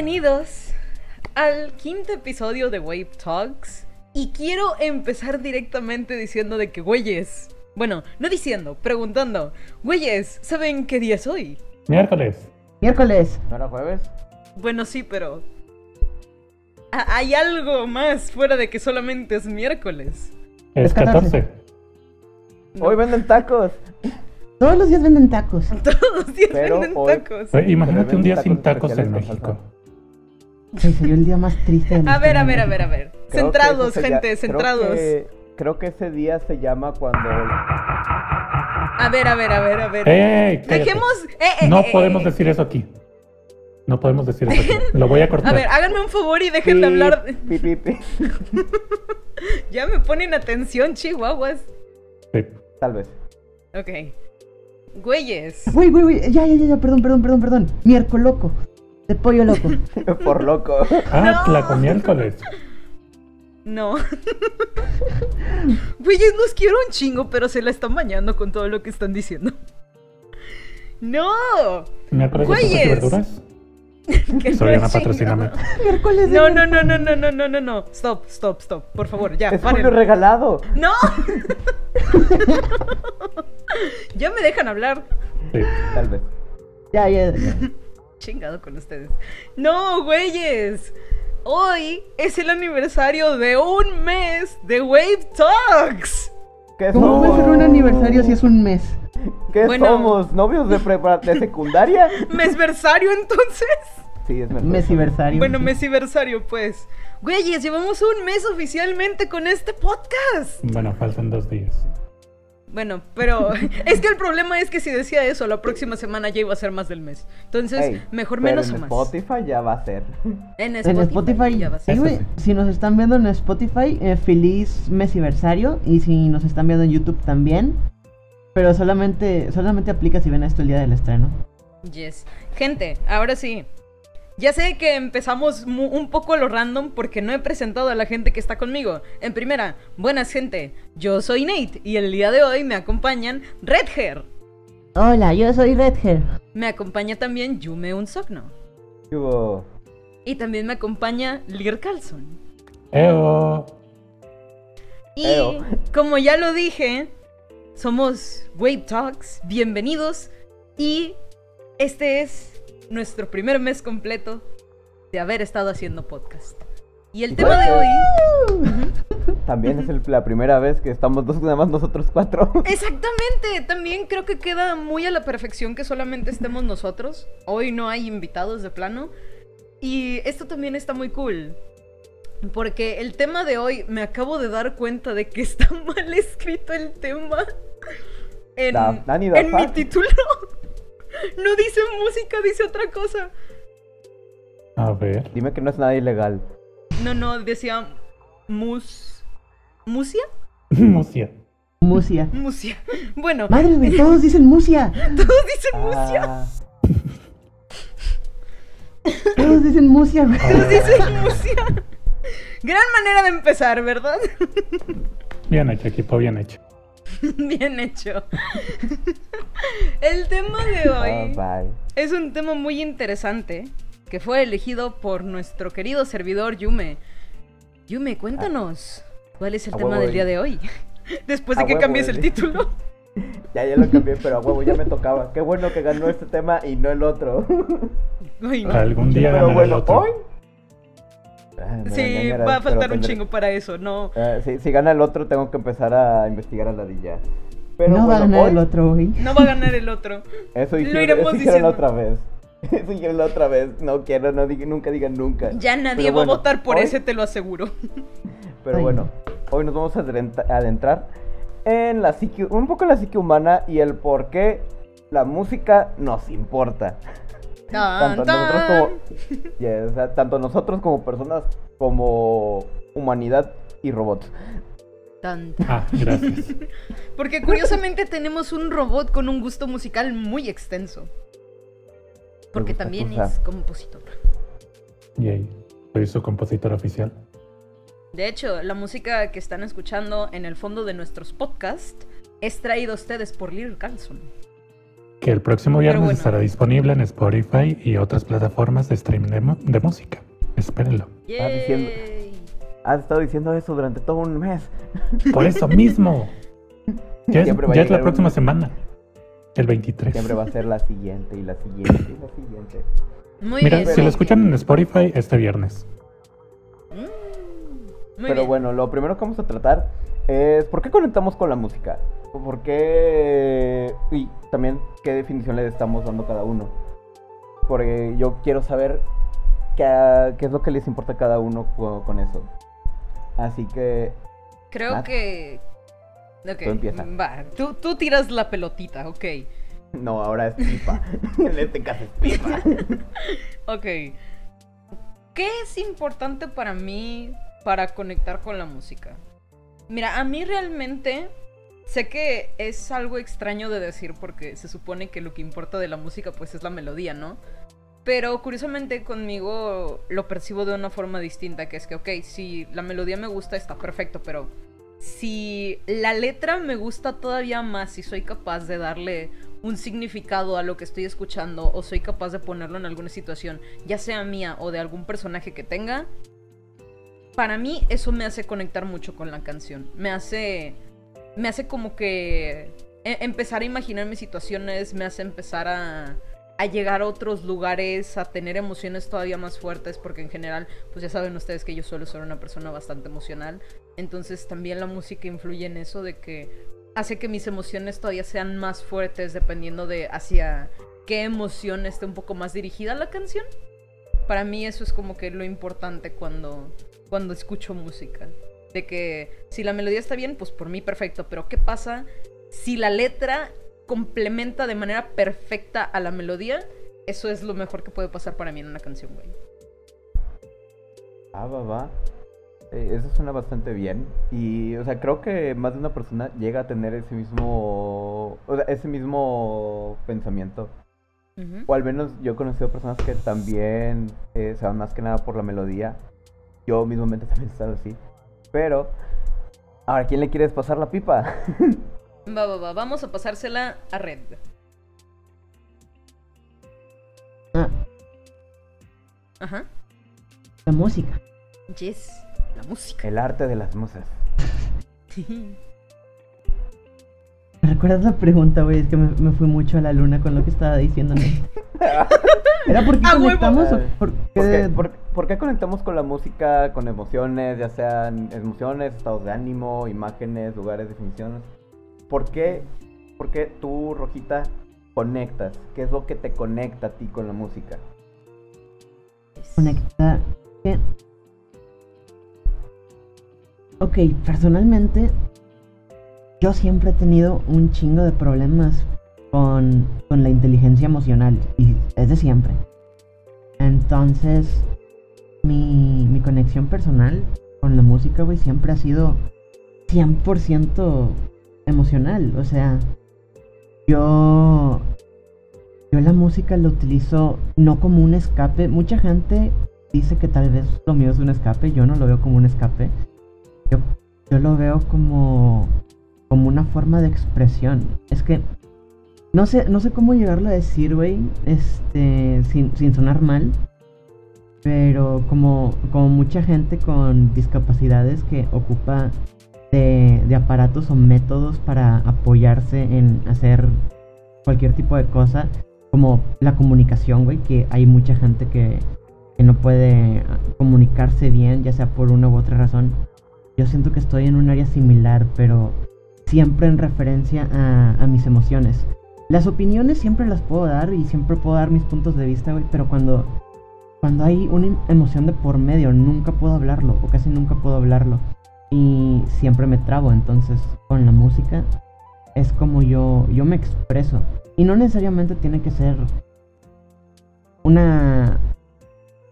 Bienvenidos al quinto episodio de Wave Talks. Y quiero empezar directamente diciendo de que, güeyes. Bueno, no diciendo, preguntando. Güeyes, ¿saben qué día es hoy? Miércoles. Miércoles. ¿No era jueves? Bueno, sí, pero. Hay algo más fuera de que solamente es miércoles. Es Es 14. 14. No. Hoy venden tacos. Todos los días venden tacos. Todos los días Pero venden hoy- tacos. Imagínate un día sin tacos en México. Sí, sería el día más triste de A ver, a ver, a ver, a ver. Creo Centrados, gente, centrados. Creo que, creo que ese día se llama cuando... A ver, a ver, a ver, a ver. ¡Ey! cállate. Dejemos. eh, eh, No eh, podemos eh. decir eso aquí. No podemos decir eso aquí. Lo voy a cortar. A ver, háganme un favor y dejen de hablar. Pi, pi, pi. Ya me ponen atención, chihuahuas. Sí. Tal vez. Ok. Güeyes. Güey, güey, güey. Ya, ya, ya, ya, perdón, perdón, perdón, perdón. Miércoles loco. De pollo loco. Por loco. Ah, No. la miércoles. No. Güeyes, los quiero un chingo, pero se la están bañando con todo lo que están diciendo. ¡No! Miércoles de y verduras. Que Soriana, no, patrocíname. Miércoles de No, no, no, no, no, no, no, no, no. Stop, stop, stop. Por favor, ya, Es paren. Regalado. ¡No! ya me dejan hablar. Sí. Tal vez. Ya, ya. Chingado con ustedes. No, güeyes. Hoy es el aniversario de un mes de Wave Talks. ¿Qué ¿Cómo somos? puede ser un aniversario si es un mes? ¿Qué Bueno. somos? ¿Novios de, prepara- de secundaria? ¿Mesversario entonces? Sí, es. Mesiversario. Bueno, mesiversario, pues. Güeyes, llevamos un mes oficialmente con este podcast. Bueno, faltan dos días. Bueno, pero es que el problema es que si decía eso, la próxima semana ya iba a ser más del mes. Entonces, Ey, mejor pero menos en o más. Spotify ya va a ser. En En Spotify, ya va a ser. Si nos están viendo en Spotify, eh, feliz mesiversario. Y si nos están viendo en YouTube también. Pero solamente, solamente aplica si ven esto el día del estreno. Yes. Gente, ahora sí. Ya sé que empezamos un poco a lo random porque no he presentado a la gente que está conmigo. En primera, buenas gente, yo soy Nate y el día de hoy me acompañan Redhair. Hola, yo soy Redhair. Me acompaña también Yume Unsogno. ¿Qué hubo? Y también me acompaña Lir Carlson. ¡Eo! Y Eo. como ya lo dije, somos Wave Talks, bienvenidos. Y este es nuestro primer mes completo de haber estado haciendo podcast. Y el tema de creo hoy... También es el- la primera vez que estamos dos, nada más nosotros cuatro. Exactamente, también creo que queda muy a la perfección que solamente estemos nosotros. Hoy no hay invitados de plano. Y esto también está muy cool. Porque el tema de hoy me acabo de dar cuenta de que está mal escrito el tema. En, Da- Dani, da en mi título. No dice música, dice otra cosa. A ver. Dime que no es nada ilegal. No, no, decía mus... ¿Musia? Musia. Musia. Musia. Bueno, Madre mía, todos dicen Musia. todos dicen musia. Ah, Todos dicen Musia, güey. Todos dicen musia. Gran manera de empezar, ¿verdad? Bien hecho, equipo, bien hecho. Bien hecho. El tema de ah, hoy bye. es un tema muy interesante que fue elegido por nuestro querido servidor Yume. Yume, cuéntanos, ¿cuál es el A tema huevo, del día de hoy? Después de que huevo, cambies el título. Ya, ya lo cambié, pero a huevo ya me tocaba. Qué bueno que ganó este tema y no el otro. Ay, no. Algún día pero ganará el otro. hoy. Ah, Sí, va a faltar un tendré- chingo para eso, no. Ah, sí, si gana el otro, tengo que empezar a investigar a la Dilla. Pero no va a bueno, ganar hoy- el otro, güey. No va a ganar el otro. Eso Lo hicieron, iremos eso hicieron diciendo. la otra vez. Eso hicieron la otra vez. No quiero, no digan, nunca digan nunca. Ya nadie Pero va bueno, a votar por hoy- ese, te lo aseguro. Pero Ay. bueno, hoy nos vamos a adentrar en la psique, un poco en la psique humana y el por qué la música nos importa. Tan, Tanto nosotros como, Yes, o sea, tanto nosotros como personas, como humanidad y robots. Tan, tan. Ah, gracias. Porque curiosamente tenemos un robot con un gusto musical muy extenso. Porque también cosa. es compositor. Yay. Soy su compositor oficial. De hecho, la música que están escuchando en el fondo de nuestros podcasts es traída a ustedes por Lil Carlson. Que el próximo viernes bueno. estará disponible en Spotify y otras plataformas de streaming de, música. Espérenlo. Estás diciendo- Yay. Has estado diciendo eso durante todo un mes. Por eso mismo. Ya es, ya la próxima un- semana. El 23. Siempre va a ser la siguiente y la siguiente y la siguiente. Muy Mira, bien. si lo escuchan en Spotify este viernes. Mm, muy Pero bien. bueno, lo primero que vamos a tratar es por qué conectamos con la música. ¿Por qué? Y también qué definición le estamos dando a cada uno. Porque yo quiero saber qué, qué es lo que les importa a cada uno co- con, eso. Así que Creo Nat. que. Ok, Tú empieza. Va, tú, tú tiras la pelotita, ok. no, ahora es pipa. en este caso es pipa. Ok. ¿Qué es importante para mí para conectar con la música? Mira, a mí realmente sé que es algo extraño de decir porque se supone que lo que importa de la música pues es la melodía, ¿no? Pero curiosamente conmigo lo percibo de una forma distinta, que es que, ok, si la melodía me gusta está perfecto, pero si la letra me gusta todavía más, si soy capaz de darle un significado a lo que estoy escuchando o soy capaz de ponerlo en alguna situación, ya sea mía o de algún personaje que tenga, para mí eso me hace conectar mucho con la canción. Me hace me hace como que e- empezar a imaginarme situaciones, me hace empezar a a llegar a otros lugares, a tener emociones todavía más fuertes, porque en general, pues ya saben ustedes que yo suelo ser una persona bastante emocional, entonces también la música influye en eso de que hace que mis emociones todavía sean más fuertes dependiendo de hacia qué emoción esté un poco más dirigida la canción. Para mí eso es como que lo importante cuando, cuando escucho música. De que si la melodía está bien, pues por mí perfecto, pero ¿qué pasa si la letra complementa de manera perfecta a la melodía? Eso es lo mejor que puede pasar para mí en una canción, güey. Ah, va, va. Eh, eso suena bastante bien. Y, o sea, creo que más de una persona llega a tener ese mismo. O sea, ese mismo pensamiento. O al menos yo he conocido personas que también eh, se van más que nada por la melodía. Yo mismamente también he estado así. Pero, ahora, ¿quién le quieres pasar la pipa? Va, va, va. Vamos a pasársela a Red. Ah, Ajá. la música. Yes. La música. El arte de las musas. ¿Me recuerdas la pregunta, güey? Es que me, me fui mucho a la luna con lo que estaba diciendo. ¿no? ¿Era porque ¡A huevo! conectamos o por ¿Por qué, qué? por- por qué conectamos con la música, con emociones, ya sean emociones, estados de ánimo, imágenes, lugares, definiciones? ¿Por qué, por qué tú, Rojita, conectas? ¿Qué es lo que te conecta a ti con la música? conectar. Ok, personalmente, yo siempre he tenido un chingo de problemas con, con la inteligencia emocional. Y es de siempre. Entonces, mi, mi conexión personal con la música, güey, siempre ha sido 100% emocional. O sea, yo yo la música la utilizo no como un escape. Mucha gente dice que tal vez lo mío es un escape. Yo no lo veo como un escape. Yo, yo lo veo como, como una forma de expresión. Es que no sé, no sé cómo llegarlo a decir, güey. Este, sin, sin sonar mal. Pero como, como mucha gente con discapacidades que ocupa de, de aparatos o métodos para apoyarse en hacer cualquier tipo de cosa, como la comunicación, güey, que hay mucha gente que, que no puede ah, comunicarse bien, ya sea por una u otra razón. Yo siento que estoy en un área similar, pero siempre en referencia a, a mis emociones. Las opiniones siempre las puedo dar y siempre puedo dar mis puntos de vista, güey, pero cuando, cuando hay una em- emoción de por medio, nunca puedo hablarlo, o casi nunca puedo hablarlo. Y siempre me trabo, entonces con la música es como yo, yo me expreso. Y no necesariamente tiene que ser una,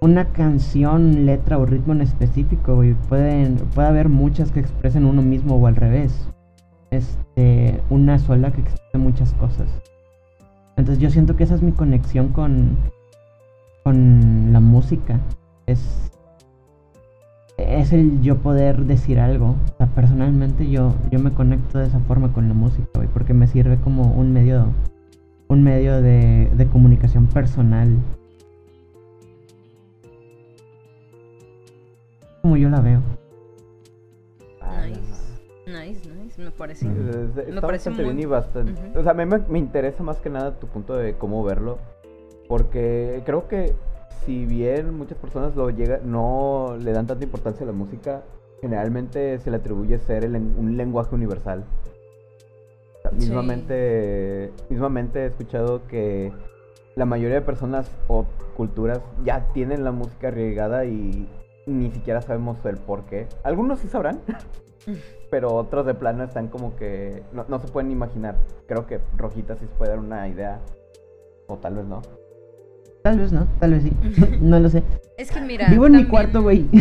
una canción, letra o ritmo en específico, güey. Pueden, puede haber muchas que expresen uno mismo o al revés. Este, una sola que exprese muchas cosas. Entonces yo siento que esa es mi conexión con, con la música. Es, es el yo poder decir algo. O sea, personalmente yo, yo me conecto de esa forma con la música, güey, porque me sirve como un medio, un medio de, de comunicación personal. Como yo la veo. Nice. Nice, nice, me parece. Me Está parece bastante muy- bien y bastante. Ujú. O sea, a mí me, me interesa más que nada tu punto de cómo verlo. Porque creo que si bien muchas personas lo llega, no le dan tanta importancia a la música, generalmente se le atribuye ser el un lenguaje universal. Sí. mismamente, mismamente he escuchado que la mayoría de personas o culturas ya tienen la música arraigada y ni siquiera sabemos el por qué. Algunos sí sabrán, pero otros de plano están como que no, no se pueden imaginar. Creo que Rojita sí se puede dar una idea, o tal vez no. Tal vez no, tal vez sí. no lo sé. Es que mira. Vivo en mi también- cuarto, güey.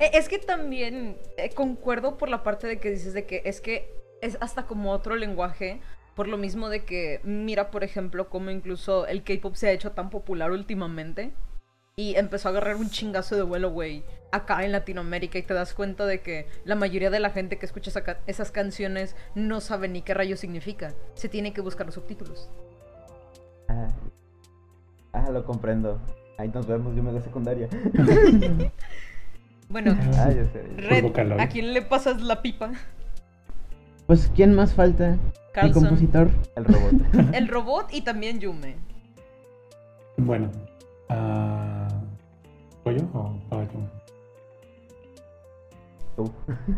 Eh, Es que también eh, concuerdo por la parte de que dices de que es que es hasta como otro lenguaje, por lo mismo de que mira, por ejemplo, cómo incluso el K-pop se ha hecho tan popular últimamente y empezó a agarrar un chingazo de vuelo, güey, acá en Latinoamérica y te das cuenta de que la mayoría de la gente que escucha esa ca- esas canciones no sabe ni qué rayo significa. Se tiene que buscar los subtítulos. Ah, ah, lo comprendo. Ahí nos vemos, yo me de secundaria. Bueno, Ah, sé. Red. ¿a quién le pasas la pipa? Pues, ¿quién más falta? El Carlson, compositor. El robot. el robot y también Yume. Bueno. ah, ¿Voy yo o o yo? Tú.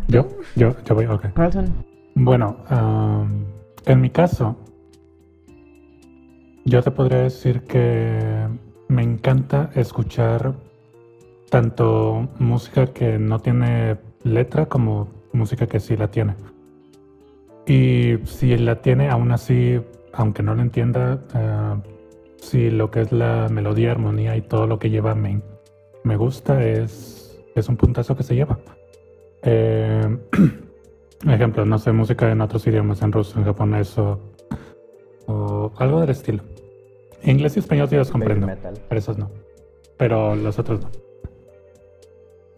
¿Yo? Yo, yo voy, ok. Carlson. Bueno, am, en mi caso, yo te podría decir que me encanta escuchar tanto música que no tiene letra como música que sí la tiene. Y si la tiene, aún así, aunque no la entienda, ah, si lo que es la melodía, armonía y todo lo que lleva me, me gusta, es, es un puntazo que se lleva. Eh, Ejemplo, no sé, música en otros idiomas, en ruso, en japonés o algo del estilo. Inglés y español sí los comprendo, pero esos no. Pero los otros no.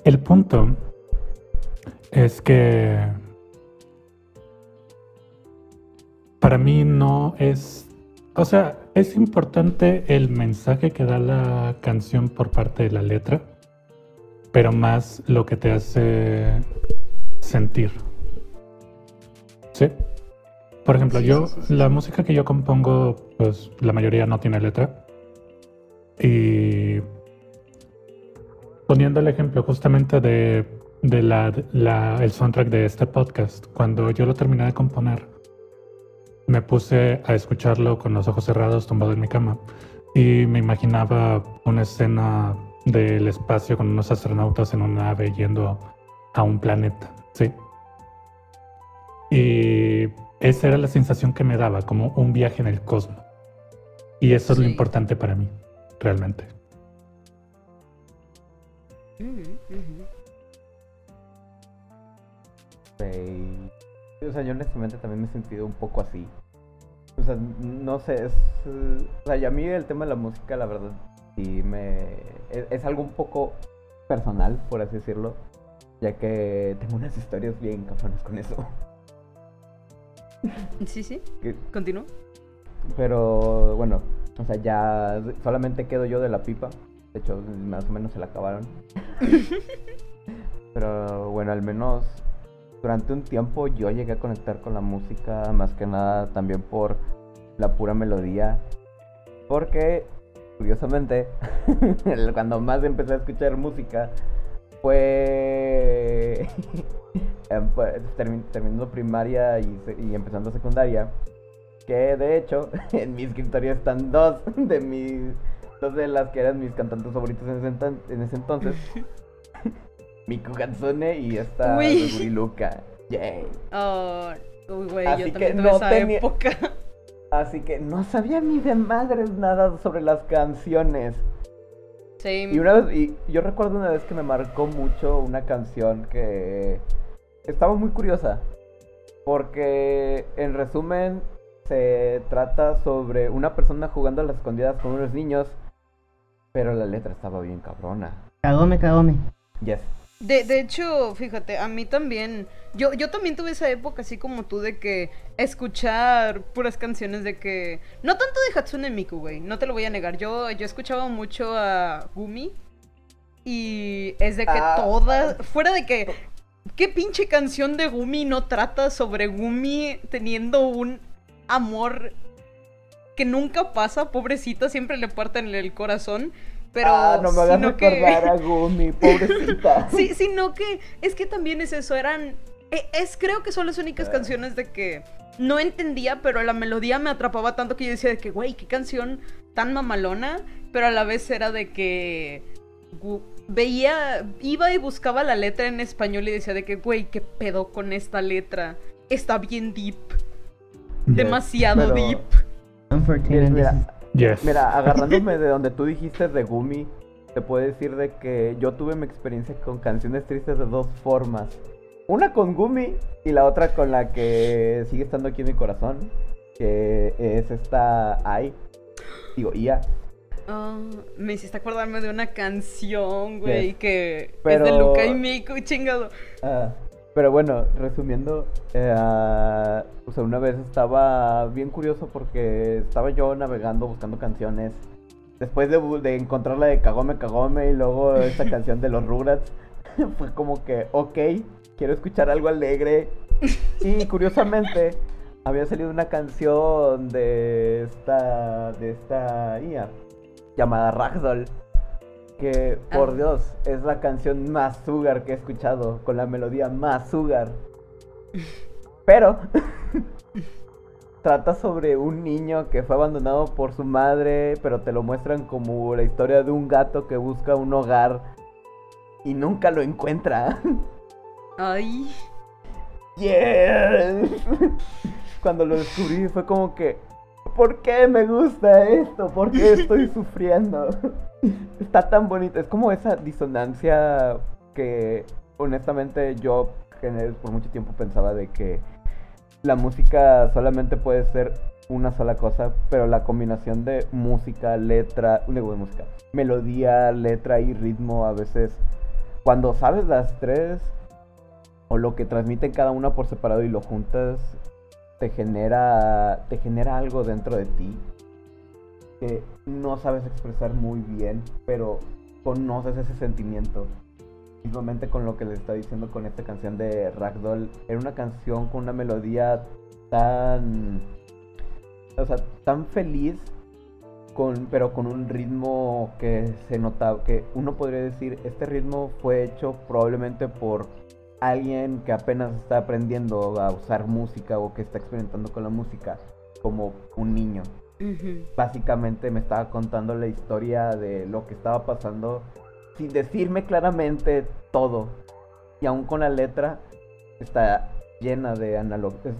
El punto es que para mí no es... O sea, es importante el mensaje que da la canción por parte de la letra, pero más lo que te hace sentir. Sí. Por ejemplo, Sí, yo, sí, sí, sí. la música que yo compongo, pues la mayoría no tiene letra. Y poniendo el ejemplo justamente de, de la, la- el soundtrack de este podcast, cuando yo lo terminé de componer, me puse a escucharlo con los ojos cerrados, tumbado en mi cama, y me imaginaba una escena del espacio con unos astronautas en una nave yendo a un planeta, ¿sí? Y esa era la sensación que me daba, como un viaje en el cosmos. Y eso es lo importante para mí, realmente. Sí. O sea, yo honestamente también me he sentido un poco así. O sea, no sé, es... O sea, y a mí el tema de la música, la verdad, sí me... Es, es algo un poco personal, por así decirlo. Ya que tengo unas historias bien cabronas con eso. Sí, sí. Continúa. Pero bueno, o sea, ya solamente quedo yo de la pipa. De hecho, más o menos se la acabaron. Pero bueno, al menos durante un tiempo yo llegué a conectar con la música, más que nada también por la pura melodía. Porque, curiosamente, cuando más empecé a escuchar música fue em, termi- terminando primaria y, empezando secundaria. Que de hecho, en mi escritorio están dos de mis. Dos de las que eran mis cantantes favoritos en ese, enton- en ese entonces. Miku Hatsune y esta Uy. Meguri Luka. Yay. Oh, güey, yo que también tuve no esa tenía- época. Así que no sabía ni de madres nada sobre las canciones. Sí. Y una vez, y yo recuerdo una vez que me marcó mucho una canción que estaba muy curiosa. Porque en resumen se trata sobre una persona jugando a las escondidas con unos niños. Pero la letra estaba bien cabrona. Cagome, cagome. Yes. De, de hecho, fíjate, a mí también. Yo, yo también tuve esa época así como tú de que escuchar puras canciones de que. No tanto de Hatsune Miku, güey. No te lo voy a negar. Yo, yo escuchaba mucho a Gumi. Y es de que Ah. todas. Fuera de que. ¿Qué pinche canción de Gumi no trata sobre Gumi teniendo un amor que nunca pasa? Pobrecita, siempre le parten el corazón. Pero. ah, no me hagas sino que- recordar a Gumi, pobrecita. Sí, sino que es que también es eso, eran... e- Es, creo que son las únicas Ah. canciones de que no entendía, pero la melodía me atrapaba tanto que yo decía de que, güey, qué canción tan mamalona, pero a la vez era de que veía, iba y buscaba la letra en español y decía de que, güey, qué pedo con esta letra, está bien deep, demasiado pero- deep. Mira, Yes. Mira, agarrándome de donde tú dijiste de Gumi, te puedo decir de que yo tuve mi experiencia con canciones tristes de dos formas. Una con Gumi y la otra con la que sigue estando aquí en mi corazón, que es esta Ai, digo Ia. Ah, me hiciste acordarme de una canción, güey, Yes. que es de Luca y Miku, chingado. Ah, pero bueno, resumiendo, eh, o sea, una vez estaba bien curioso porque estaba yo navegando buscando canciones. Después de, de encontrar la de Kagome Kagome y luego esta canción de los Rugrats, fue como que, ok, quiero escuchar algo alegre. Y curiosamente, había salido una canción de esta, de esta IA llamada Ragdoll. Que, por Ah. Dios, es la canción más sugar que he escuchado, con la melodía más sugar. Pero trata sobre un niño que fue abandonado por su madre, pero te lo muestran como la historia de un gato que busca un hogar y nunca lo encuentra. Ay. Yes. Cuando lo descubrí fue como que, ¿por qué me gusta esto? ¿Por qué estoy sufriendo? Está tan bonito. Es como esa disonancia que honestamente yo por mucho tiempo pensaba de que la música solamente puede ser una sola cosa, pero la combinación de música, letra, digo de música, melodía, letra y ritmo a veces cuando sabes las tres o lo que transmiten cada una por separado y lo juntas te genera te genera algo dentro de ti que no sabes expresar muy bien, pero conoces ese sentimiento. Mismamente con lo que les está diciendo con esta canción de Ragdoll, era una canción con una melodía tan o sea, tan feliz con, pero con un ritmo que se notaba, que uno podría decir, este ritmo fue hecho probablemente por alguien que apenas está aprendiendo a usar música o que está experimentando con la música, como un niño. Ujú. Básicamente me estaba contando la historia de lo que estaba pasando sin decirme claramente todo. Y aún con la letra está llena de analogías.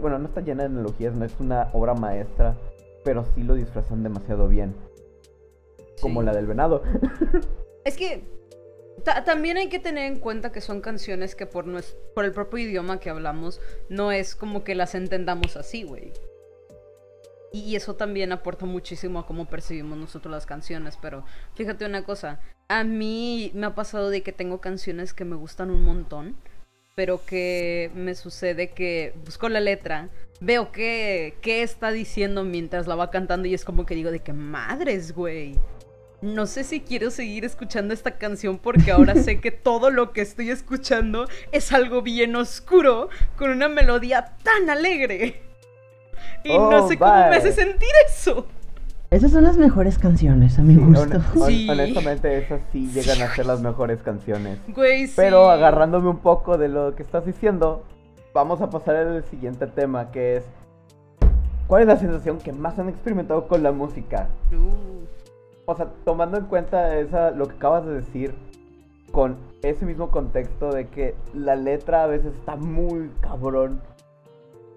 Bueno, no está llena de analogías, no es una obra maestra, pero sí lo disfrazan demasiado bien. Como Sí. la del venado. Es que ta- también hay que tener en cuenta que son canciones que por, nues- por el propio idioma que hablamos no es como que las entendamos así, güey. Y eso también aporta muchísimo a cómo percibimos nosotros las canciones, pero fíjate una cosa, a mí me ha pasado de que tengo canciones que me gustan un montón, pero que me sucede que busco la letra, veo qué, qué está diciendo mientras la va cantando y es como que digo de que madres, güey. No sé si quiero seguir escuchando esta canción porque ahora sé que todo lo que estoy escuchando es algo bien oscuro con una melodía tan alegre. Y no Oh, sé cómo me hace sentir eso. Esas son las mejores canciones, a mi Sí, gusto. hon- hon- Sí. honestamente, esas sí llegan a ser las mejores canciones. Güey, sí. Pero agarrándome un poco de lo que estás diciendo, vamos a pasar al siguiente tema, que es ¿cuál es la sensación que más han experimentado con la música? Uh, O sea, tomando en cuenta esa, lo que acabas de decir, con ese mismo contexto de que la letra a veces está muy cabrón,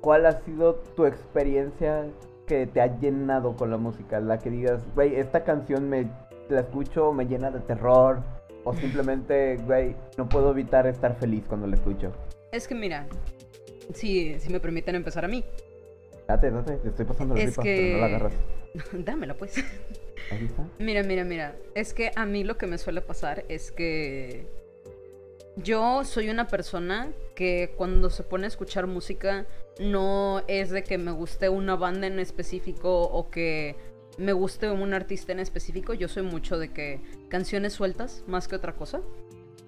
¿cuál ha sido tu experiencia que te ha llenado con la música? La que digas, güey, esta canción me la escucho, me llena de terror, o simplemente, güey, no puedo evitar estar feliz cuando la escucho. es que mira, si, si me permiten empezar a mí. Date, date, te estoy pasando la Es pipa, que- pero no la agarras. Dámela pues. Mira, mira, mira. Es que a mí lo que me suele pasar es que Yo soy una persona que cuando se pone a escuchar música no es de que me guste una banda en específico o que me guste un artista en específico. Yo soy mucho de que canciones sueltas más que otra cosa.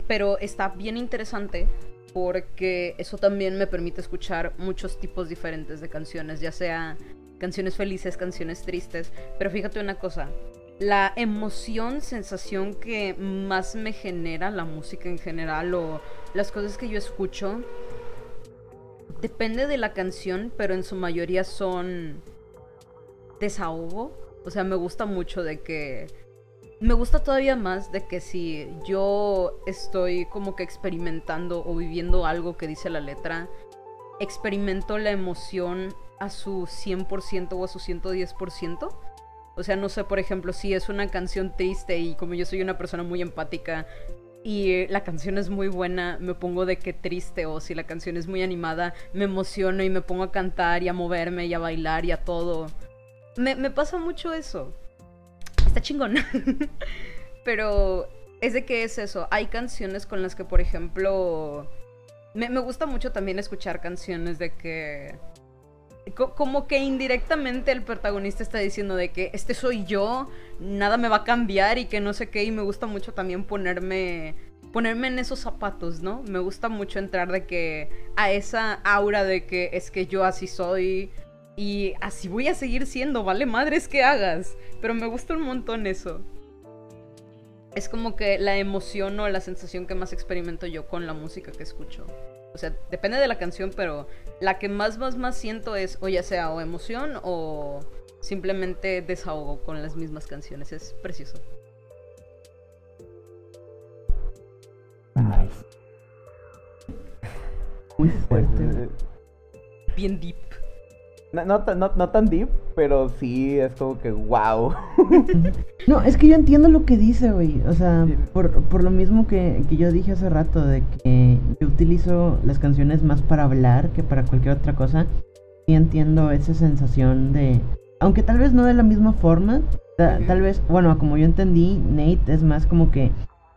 Pero está bien interesante porque eso también me permite escuchar muchos tipos diferentes de canciones, ya sea canciones felices, canciones tristes. Pero fíjate una cosa, la emoción, sensación que más me genera la música en general o las cosas que yo escucho, depende de la canción, pero en su mayoría son desahogo. O sea, me gusta mucho de que... Me gusta todavía más de que si yo estoy como que experimentando o viviendo algo que dice la letra, experimento la emoción a su 100% o a su 110%. O sea, no sé, por ejemplo, si es una canción triste y como yo soy una persona muy empática y la canción es muy buena, me pongo de que triste o si la canción es muy animada, me emociono y me pongo a cantar y a moverme y a bailar y a todo. Me, pasa mucho eso. Está chingón. Pero es de que es eso. Hay canciones con las que, por ejemplo... Me gusta mucho también escuchar canciones de que como que indirectamente el protagonista está diciendo de que este soy yo, nada me va a cambiar y que no sé qué y me gusta mucho también ponerme ponerme en esos zapatos, ¿no? Me gusta mucho entrar de que a esa aura de que es que yo así soy y así voy a seguir siendo, vale madres que hagas, pero me gusta un montón eso. Es como que la emoción o la sensación que más experimento yo con la música que escucho. O sea, depende de la canción, pero la que más, más, más siento es o ya sea o emoción o simplemente desahogo con las mismas canciones. Es precioso. Muy fuerte. Bien deep. No, no, tan- no- no tan deep, pero sí es como que wow. No, es que yo entiendo lo que dice, güey. O sea, por, por lo mismo que, que yo dije hace rato, de que yo utilizo las canciones más para hablar que para cualquier otra cosa. Sí entiendo esa sensación de... Aunque tal vez no de la misma forma, ta- tal vez, bueno, como yo entendí, Nate es más como que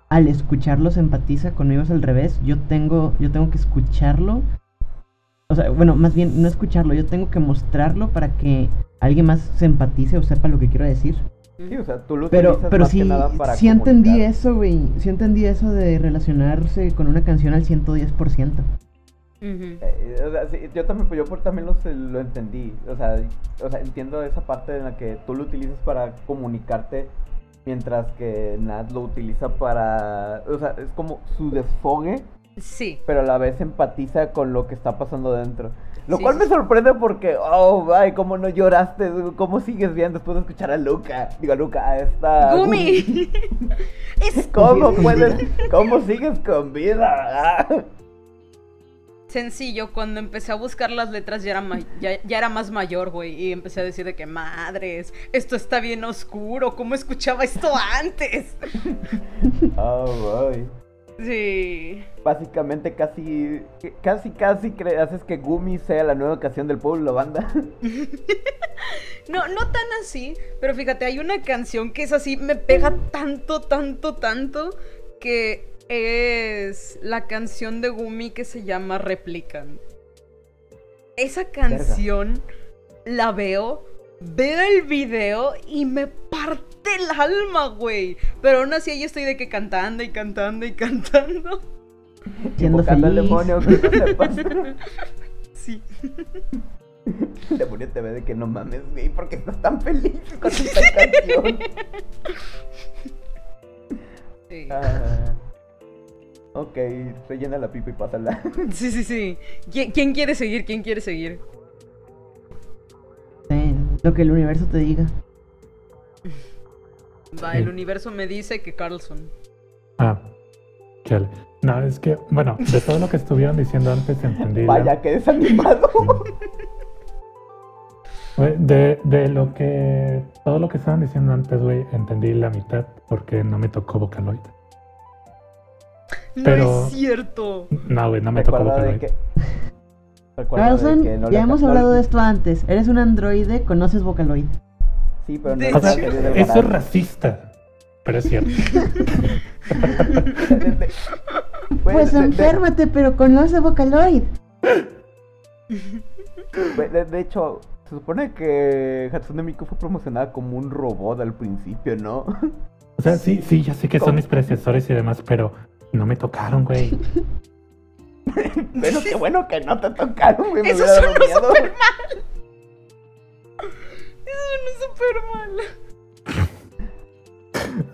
al escucharlo se empatiza, conmigo es al revés. Yo tengo, yo tengo que escucharlo. O sea, bueno, más bien no escucharlo, yo tengo que mostrarlo para que alguien más se empatice o sepa lo que quiero decir. Sí, o sea, tú lo Pero, utilizas pero más sí, que nada para sí entendí comunicar. eso, güey. Sí entendí eso de relacionarse con una canción al 110%. Ujú. Eh, o sea, sí, yo también, yo por- también lo, lo entendí. O sea, o sea, entiendo esa parte en la que tú lo utilizas para comunicarte, mientras que Nat lo utiliza para. O sea, es como su desfogue, Sí. pero a la vez empatiza con lo que está pasando dentro. Lo Sí, cual sí, me sorprende porque, oh, ay, cómo no lloraste, cómo sigues bien después de escuchar a Luca. Digo, a Luca, a esta. Gumi. es ¿Cómo puedes? ¿Cómo sigues con vida? Ah. sencillo. Cuando empecé a buscar las letras ya era, ma- ya, ya era más mayor, güey. Y empecé a decir de que madres, esto está bien oscuro. ¿Cómo escuchaba esto antes? Oh, boy. Sí. Básicamente casi, casi, casi haces que Gumi sea la nueva canción del pueblo, banda. No, no tan así, pero fíjate, hay una canción que es así, me pega tanto, tanto, tanto, que es la canción de Gumi que se llama Replicant. Esa canción la veo, veo el video y me parte el alma, güey. Pero aún así ahí estoy de que cantando y cantando y cantando. Siendo feliz. demonio, que no sepas. Sí. El demonio te ve de que no mames, güey, porque estás tan feliz con esta canción. Sí. Ah, ok, rellena la pipa y pásala. Sí, sí, sí. ¿Quién, quién quiere seguir? ¿Quién quiere seguir? Sí, lo que el universo te diga. Va, Sí. el universo me dice que Carlson. Ah, chale. No, es que, bueno, de todo lo que estuvieron diciendo antes entendí. Vaya, que desanimado. De, de lo que. Todo lo que estaban diciendo antes, güey, entendí la mitad porque no me tocó Vocaloid. No Pero- es cierto. No, güey, no me tocó Recuerda Vocaloid. que. Carlson, no ya hemos hablado de esto antes. Eres un androide, conoces Vocaloid. Sí, pero no De hecho. del eso es racista. Pero es cierto. Pues de- de- enférmate, pero con los de Vocaloid. de, de hecho, se supone que Hatsune Miku fue promocionada como un robot al principio, ¿no? O sea, sí, sí, ya sé que ¿Cómo? son mis predecesores y demás, pero no me tocaron, güey. Pero qué bueno que no te tocaron, güey. Eso miedo. súper mal. Suena súper mal.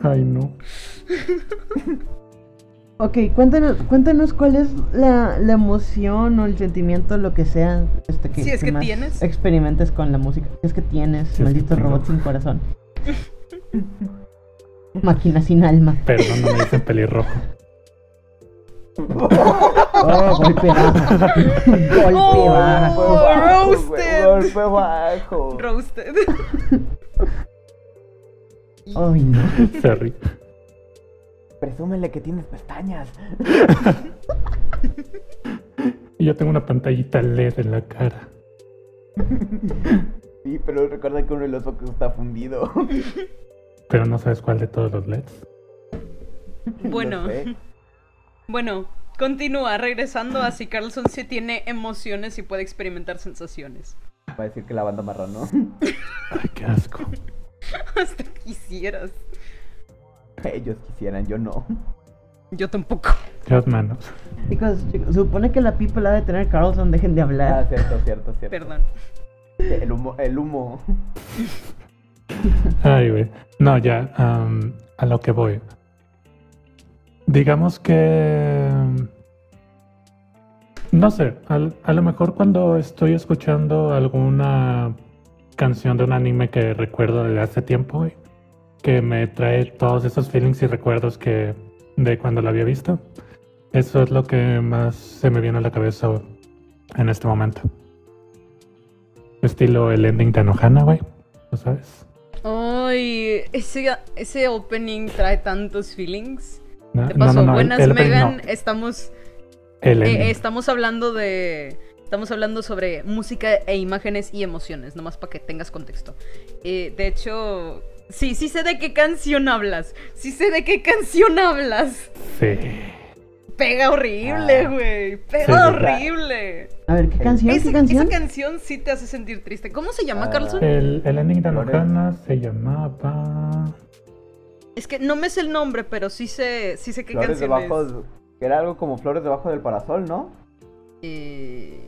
Ay, no. Ok, cuéntanos, cuéntanos cuál es la, la emoción o el sentimiento, lo que sea, este, que, Si es que más tienes. experimentes con la música. Si es que tienes, Si es que maldito tengo. robot sin corazón. Máquina sin alma. Perdón, no me dicen pelirrojo. Oh, golpe bajo. golpe Oh. bajo. Oh, roasted. Golpe bajo. Roasted. Ay, no. Sorry. Presúmele que tienes pestañas. Y yo tengo una pantallita LED en la cara. Sí, pero recuerda que uno de los focos está fundido. Pero no sabes cuál de todos los LEDs. Bueno. No sé. Bueno, continúa regresando a si Carlson sí tiene emociones y puede experimentar sensaciones. Va a decir que la banda marrano. Ay, qué asco. Hasta quisieras. Ellos quisieran, yo no. Yo tampoco. Dios manos. Chicos, chicos, supone que la people ha de tener Carlson, dejen de Ah, hablar. cierto, cierto, cierto. Perdón. El humo, el humo. Ay, güey. No, ya, am, a lo que voy. Digamos que... No sé, a lo mejor cuando estoy escuchando alguna canción de un anime que recuerdo de hace tiempo, que me trae todos esos feelings y recuerdos que de cuando la había visto, eso es lo que más se me viene a la cabeza en este momento. Estilo el ending de Anohana, güey, ¿lo sabes? Ay, ese, ese opening trae tantos feelings. No, no, el- buenas el Megan, no, estamos eh, ending. estamos hablando de estamos hablando sobre música e imágenes y emociones, nomás para que tengas contexto. Eh, de hecho, sí, sí sé de qué canción hablas. Sí sé de qué canción hablas. Sí. Pega horrible, Ah. güey. Pega Sí. horrible. A ver, ¿qué canción? Ese- ¿Qué canción? Esa canción sí te hace sentir triste. ¿Cómo se llama, Ah. Carlson? El, el ending de. Anohana se llamaba... Es que no me sé el nombre, pero sí sé, sí sé qué Flores canción debajo. es. Que era algo como flores debajo del parasol, ¿no? Eh,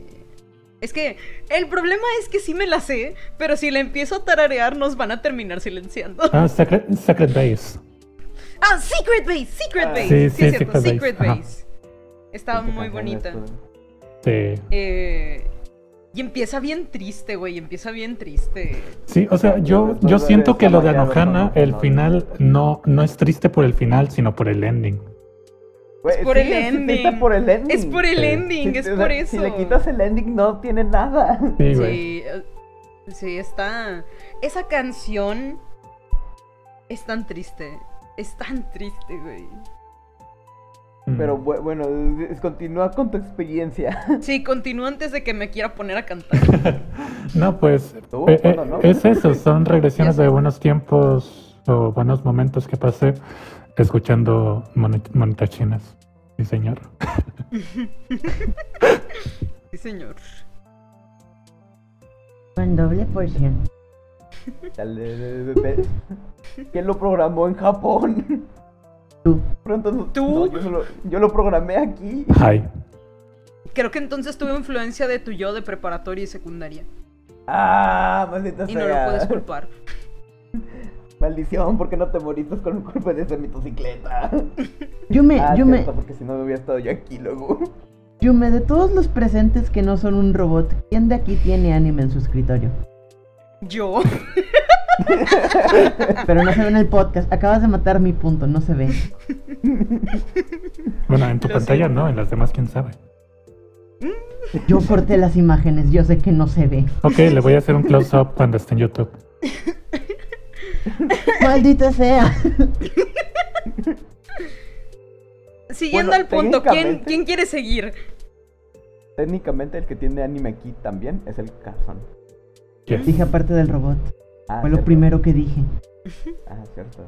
Es que el problema es que sí me la sé, pero si la empiezo a tararear nos van a terminar silenciando. Ah, Secret, Secret Base. Ah, Secret Base, Secret Ah, Base. sí, Sí, sí, es cierto, Secret Secret Base. Base. Estaba ¿Qué muy es, bonita. pues? Sí. Eh, y empieza bien triste, güey, empieza bien triste. Sí, o sea, yo, yo siento que lo de Anohana, no, el final no, no es triste por el final, sino por el ending. Güey, por sí, el ending. está por el ending. Es por el Sí. ending, Sí, es por eso. Si le quitas el ending, no tiene nada. Sí, güey. Sí, eh, sí, está. Esa canción es tan triste. Es tan triste, güey. Pero bu- bueno, continúa con tu experiencia. Sí, continúa antes de que me quiera poner a cantar. No, pues eh, eh, bueno, ¿no? es eso, son regresiones de buenos tiempos o buenos momentos que pasé escuchando monitas chinas. Sí, señor. Sí, señor. Con doble porción. ¿Quién lo programó en Japón? Tú. Pronto no- ¿Tú? no, yo, solo- yo lo programé aquí. Hi. Creo que entonces tuve influencia de tu yo de preparatoria y secundaria. Ah, maldita Y sea. no lo puedes culpar. Maldición, ¿por qué no te moriste con un golpe de esa motocicleta? Yo me, ah, yo me, porque si no me hubiera estado yo aquí luego. yo me, de todos los presentes que no son un robot, ¿quién de aquí tiene anime en su escritorio? Yo. Pero no se ve en el podcast. Acabas de matar mi punto, no se ve. Bueno, en tu Lo pantalla siento. no, en las demás quién sabe. Yo corté las imágenes, yo sé que no se ve. Ok, le voy a hacer un close-up cuando esté en YouTube. Maldita sea. Siguiendo Bueno, al punto, ¿quién, técnicamente- ¿quién quiere seguir? Técnicamente el que tiene anime aquí también es el Carson. Yes. Dije aparte del robot. Ah, Fue lo primero que dije. Ah, cierto.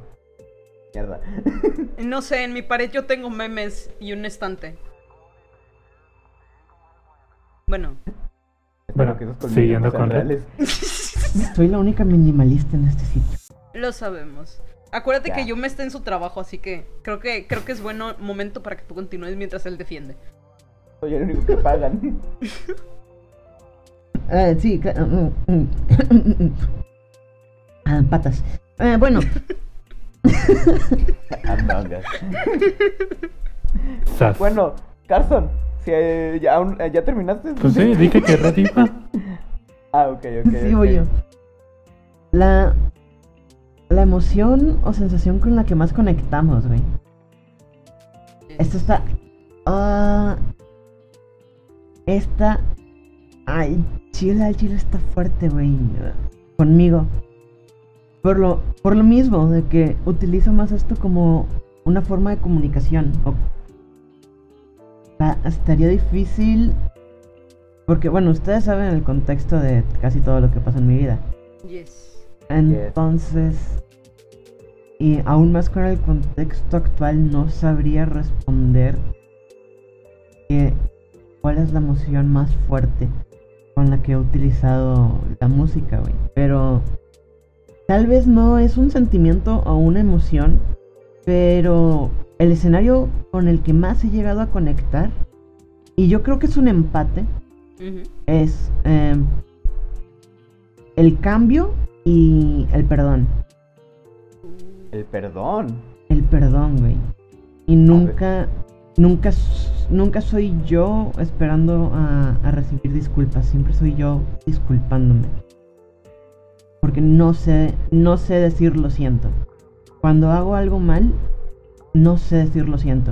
Mierda. No sé, en mi pared yo tengo memes y un estante. Bueno, Espero Bueno, que siguiendo con- reales. Soy la única minimalista en este sitio. lo sabemos. Acuérdate Ya. que Yuma está en su trabajo, así que creo que creo que es bueno momento para que tú continúes mientras él defiende. Soy el único que pagan. Eh, sí, cla- mm, mm. Ah, patas. Eh, bueno. Sas. Bueno, Carson, si, eh, ya, aún- eh, ¿ya terminaste? Pues sí, dije que rediva. Ah, ok, ok. sigo ok. yo. La, la emoción o sensación con la que más conectamos, güey. Esto está. Ah. esta. Ay, chile, al chile está fuerte, güey. Conmigo. Por lo, por lo mismo, de que utilizo más esto como una forma de comunicación. O, estaría difícil. Porque, bueno, ustedes saben el contexto de casi todo lo que pasa en mi vida. Yes. Entonces, y aún más con el contexto actual, no sabría responder que, cuál es la emoción más fuerte con la que he utilizado la música, güey. Pero tal vez no es un sentimiento o una emoción, pero el escenario con el que más he llegado a conectar, y yo creo que es un empate, es em, el cambio y el perdón. El perdón. El perdón, güey. Y nunca, nunca, nunca soy yo esperando a, recibir disculpas. Siempre soy yo disculpándome. Porque no sé, no sé decir lo siento. Cuando hago algo mal, no sé decir lo siento.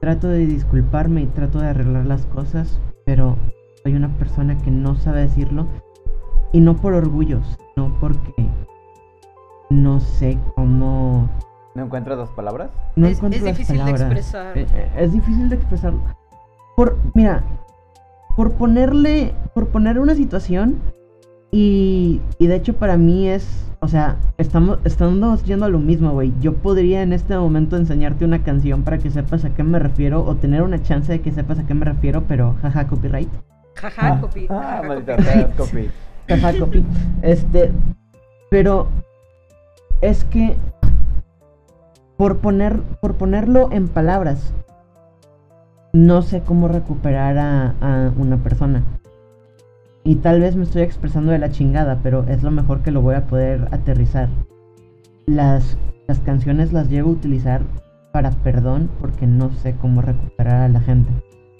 Trato de disculparme y trato de arreglar las cosas, pero soy una persona que no sabe decirlo. Y no por orgullo, sino porque no sé cómo ¿No encuentras las palabras? no Es- encuentro es las difícil de expresar. Eh, eh, Es difícil de expresarlo. Por, mira, por ponerle, por poner una situación y, y de hecho para mí es, o sea, estamos, estamos yendo a lo mismo, güey. Yo podría en este momento enseñarte una canción para que sepas a qué me refiero o tener una chance de que sepas a qué me refiero, pero jaja, copyright. Jaja, Ah. copy. Ah, jaja, maldita copyright. sea, copy. Jaja, copy. Este, pero es que por poner, por ponerlo en palabras, no sé cómo recuperar a, una persona. Y tal vez me estoy expresando de la chingada, pero es lo mejor que lo voy a poder aterrizar. Las, las canciones las llevo a utilizar para perdón porque no sé cómo recuperar a la gente.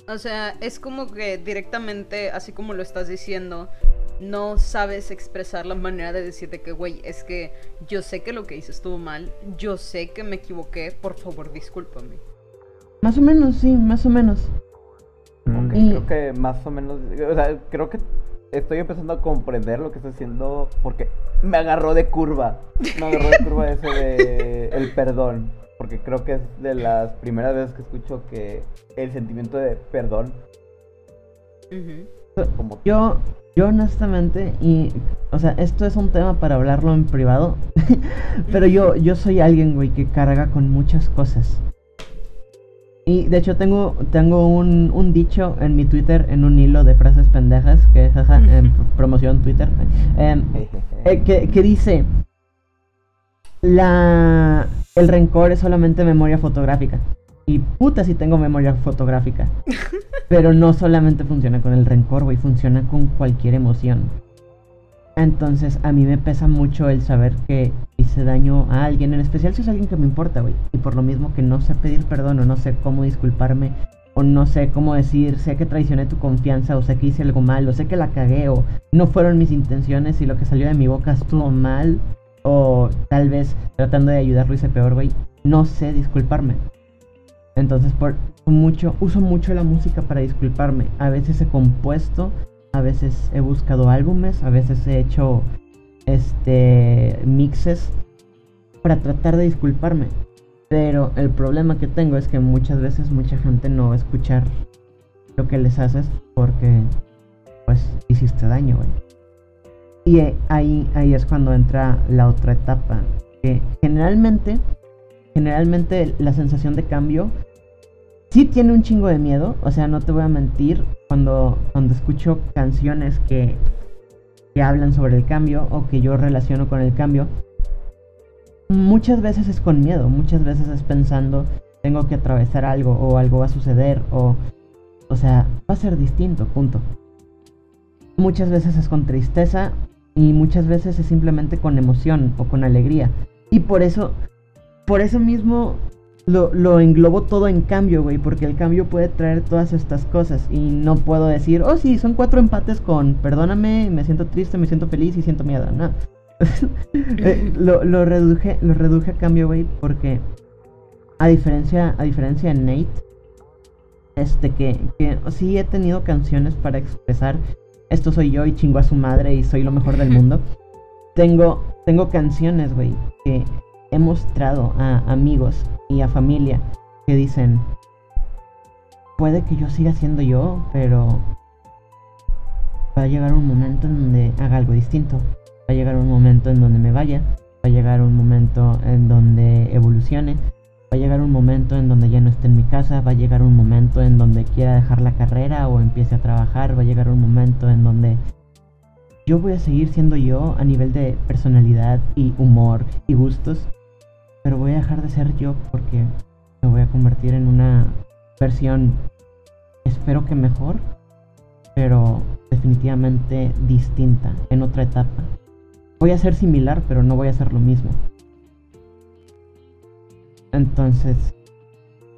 O sea, es como que directamente, así como lo estás diciendo, no sabes expresar la manera de decirte que, güey, es que yo sé que lo que hice estuvo mal, yo sé que me equivoqué, por favor, discúlpame. Más o menos, sí, más o menos. Mm. Ok, Y- creo que más o menos. O sea, creo que estoy empezando a comprender lo que está haciendo porque me agarró de curva. Me agarró de curva ese de el perdón. Porque creo que es de las primeras veces que escucho que el sentimiento de perdón, como Yo, yo honestamente, y, o sea, esto es un tema para hablarlo en privado, pero yo, yo soy alguien, güey, que carga con muchas cosas. Y de hecho tengo, tengo un, un dicho en mi Twitter, en un hilo de frases pendejas, que jaja, em, promoción Twitter, em, eh, que, que dice, la, el rencor es solamente memoria fotográfica. Y puta si tengo memoria fotográfica. Pero no solamente funciona con el rencor, güey, funciona con cualquier emoción. Entonces a mí me pesa mucho el saber que hice daño a alguien, en especial si es alguien que me importa, güey. Y por lo mismo que no sé pedir perdón o no sé cómo disculparme o no sé cómo decir, sé que traicioné tu confianza o sé que hice algo mal o sé que la cagué o no fueron mis intenciones y lo que salió de mi boca estuvo mal o tal vez tratando de ayudarlo hice peor, güey. No sé disculparme. Entonces por mucho uso mucho la música para disculparme. A veces he compuesto, a veces he buscado álbumes, a veces he hecho este mixes para tratar de disculparme. Pero el problema que tengo es que muchas veces mucha gente no va a escuchar lo que les haces porque pues hiciste daño, güey. Y ahí, ahí es cuando entra la otra etapa. Que generalmente generalmente la sensación de cambio sí tiene un chingo de miedo. O sea, no te voy a mentir. Cuando, cuando escucho canciones que, que hablan sobre el cambio o que yo relaciono con el cambio, muchas veces es con miedo, muchas veces es pensando, tengo que atravesar algo o algo va a suceder o, o sea, va a ser distinto, punto. Muchas veces es con tristeza y muchas veces es simplemente con emoción o con alegría. Y por eso, por eso mismo lo, lo englobo todo en cambio, güey, porque el cambio puede traer todas estas cosas y no puedo decir, oh sí, son cuatro empates con, perdóname, me siento triste, me siento feliz y siento miedo, no. Eh, lo, lo, reduje, lo reduje a cambio, güey, porque a diferencia, a diferencia de Nate, este que, que sí he tenido canciones para expresar esto soy yo y chingo a su madre y soy lo mejor del mundo. tengo, tengo canciones, güey, que he mostrado a amigos y a familia que dicen, puede que yo siga siendo yo, pero va a llegar un momento en donde haga algo distinto. Va a llegar un momento en donde me vaya. Va a llegar un momento en donde evolucione. Va a llegar un momento en donde ya no esté en mi casa, va a llegar un momento en donde quiera dejar la carrera o empiece a trabajar, va a llegar un momento en donde yo voy a seguir siendo yo a nivel de personalidad y humor y gustos, pero voy a dejar de ser yo porque me voy a convertir en una versión, espero que mejor, pero definitivamente distinta, en otra etapa. Voy a ser similar, pero no voy a ser lo mismo. Entonces,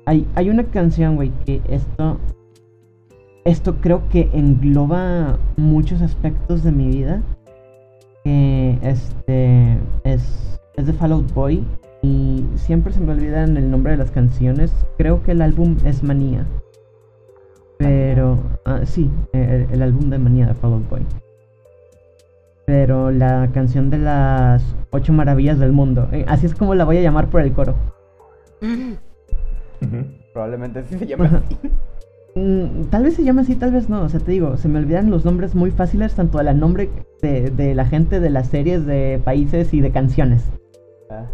hay, hay una canción, güey, que esto. Esto creo que engloba muchos aspectos de mi vida. Que este. Es, es de Fall Boy. Y siempre se me olvidan el nombre de las canciones. Creo que el álbum es Manía. Pero. Ah, sí, el, álbum de Manía de Fall Boy. Pero la canción de las ocho maravillas del mundo. Eh, así es como la voy a llamar por el coro. Probablemente sí se llama así. Mm, tal vez se llama así, tal vez no. O sea, te digo, se me olvidan los nombres muy fáciles, tanto la nombre de, la gente, de las series, de países y de canciones. Ah.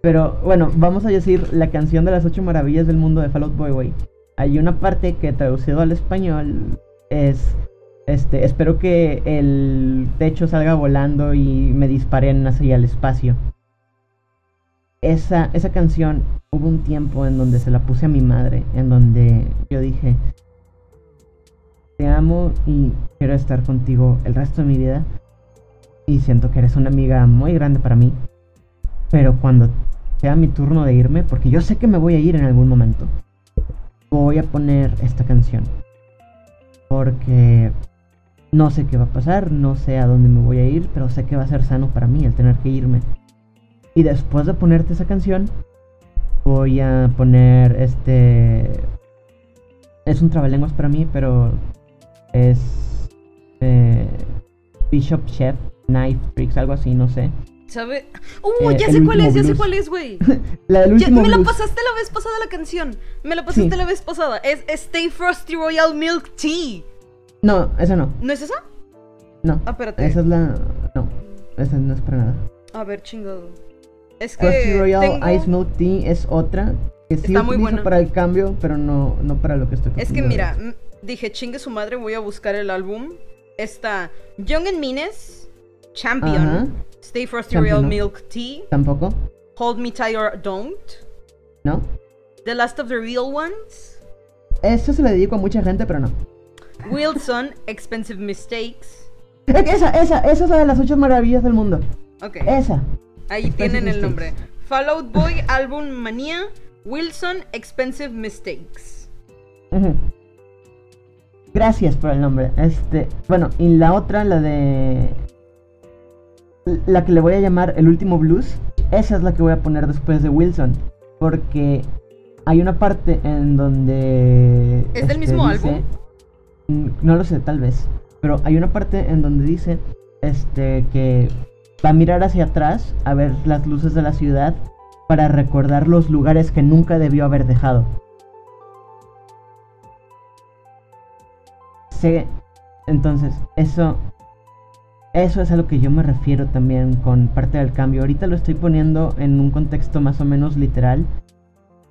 Pero bueno, vamos a decir la canción de las ocho maravillas del mundo de Fallout Boy, Way. Hay una parte que traducido al español es este, espero que el techo salga volando y me disparen hacia el espacio esa, esa canción hubo un tiempo en donde se la puse a mi madre, en donde yo dije, te amo y quiero estar contigo el resto de mi vida. Y siento que eres una amiga muy grande para mí. Pero cuando sea mi turno de irme, porque yo sé que me voy a ir en algún momento, voy a poner esta canción. Porque no sé qué va a pasar, no sé a dónde me voy a ir, pero sé que va a ser sano para mí el tener que irme. Y después de ponerte esa canción, voy a poner este. Es un trabalenguas para mí, pero es. Eh, Bishop Chef Knife Tricks, algo así, no sé. ¿Sabe? ¡Uh! ya sé cuál es, ya sé cuál es, güey. la del último Me la pasaste la vez pasada la canción. Me la pasaste la vez pasada. Es Stay Frosty Royal Milk Tea. No, esa no. ¿No es esa? No. Ah, espérate. Esa es la. No, esa no es para nada. A ver, chingado. Es que Royal Ice Milk Tea es otra que sí Está muy buena. para el cambio, pero no, no para lo que estoy Es que mira, dije, chingue su madre, voy a buscar el álbum. Está Young and Meanness, Champion, Stay Frosty Royal Milk Tea. Tampoco. Hold Me Tight or Don't. No. The Last of the Real Ones. Eso se lo dedico a mucha gente, pero no. Wilson, Expensive Mistakes. Esa, esa, esa es la de las ocho maravillas del mundo. Ok. Esa. Ahí tienen el nombre. Fallout Boy Album Manía, Wilson Expensive Mistakes. Gracias por el nombre. Este, bueno, y la otra, la de la que le voy a llamar El último blues, esa es la que voy a poner después de Wilson, porque hay una parte en donde ¿Es del este, mismo álbum? Mm, no lo sé, tal vez, pero hay una parte en donde dice este que Va a mirar hacia atrás a ver las luces de la ciudad para recordar los lugares que nunca debió haber dejado. Sí, entonces, eso eso es a lo que yo me refiero también con parte del cambio. Ahorita lo estoy poniendo en un contexto más o menos literal,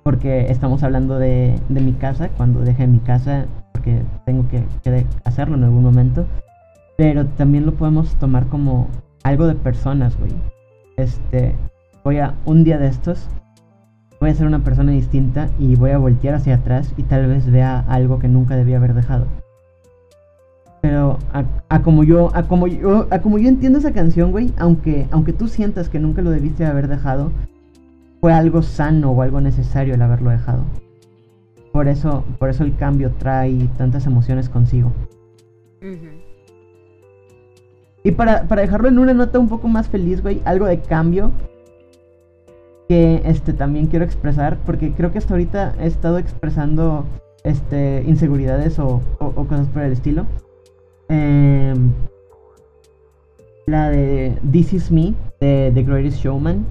porque estamos hablando de, de mi casa, cuando dejé mi casa, porque tengo que, que hacerlo en algún momento. Pero también lo podemos tomar como algo de personas, güey. Este, voy a, un día de estos, voy a ser una persona distinta y voy a voltear hacia atrás y tal vez vea algo que nunca debía haber dejado. Pero a, como yo, a como yo, a como yo entiendo esa canción, güey, aunque, aunque tú sientas que nunca lo debiste haber dejado, fue algo sano o algo necesario el haberlo dejado. Por eso, por eso el cambio trae tantas emociones consigo. Y para, para dejarlo en una nota un poco más feliz, güey, algo de cambio que este también quiero expresar, porque creo que hasta ahorita he estado expresando este inseguridades o, o cosas por el estilo. Em, la de This Is Me, de The Greatest Showman.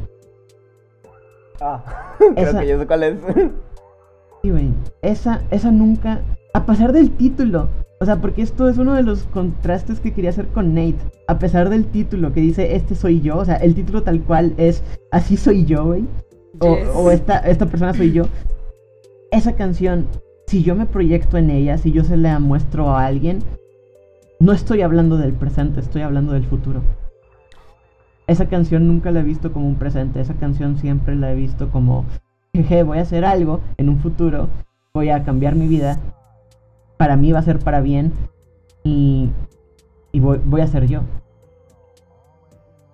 Ah, creo que yo sé cuál es. sí, güey. Esa, esa nunca. A pesar del título. O sea, porque esto es uno de los contrastes que quería hacer con Nate. A pesar del título que dice Este soy yo. O sea, el título tal cual es Así soy yo, güey. O, o esta, esta persona soy yo. Esa canción, si yo me proyecto en ella, si yo se la muestro a alguien, no estoy hablando del presente, estoy hablando del futuro. Esa canción nunca la he visto como un presente, esa canción siempre la he visto como, jeje, voy a hacer algo en un futuro, voy a cambiar mi vida, para mí va a ser para bien y, y voy, voy a ser yo.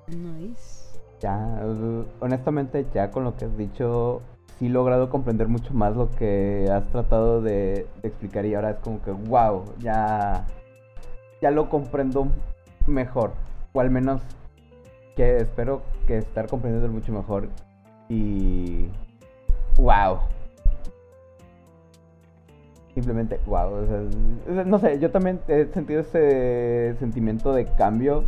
Nice. Ya, honestamente ya con lo que has dicho, sí he logrado comprender mucho más lo que has tratado de, de explicar y ahora es como que, wow, ya ya lo comprendo mejor. O al menos que espero que estar comprendiendo mucho mejor. Y... ¡Wow! Simplemente, wow. no sé, yo también he sentido ese sentimiento de cambio.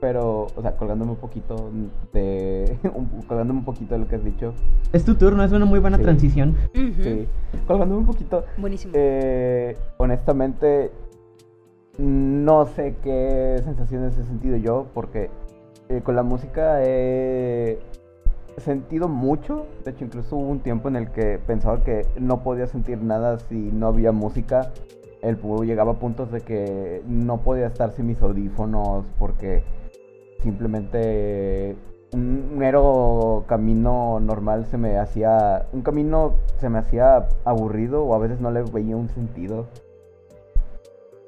Pero, o sea, colgándome un poquito de. colgándome un poquito de lo que has dicho. Es tu turno, es una muy buena transición. Sí. Colgándome un poquito. Buenísimo. Eh, honestamente, no sé qué sensaciones he sentido yo, porque eh, con la música he sentido mucho. De hecho, incluso hubo un tiempo en el que pensaba que no podía sentir nada si no había música. El llegaba a puntos de que no podía estar sin mis audífonos porque simplemente un mero camino normal se me hacía un camino se me hacía aburrido o a veces no le veía un sentido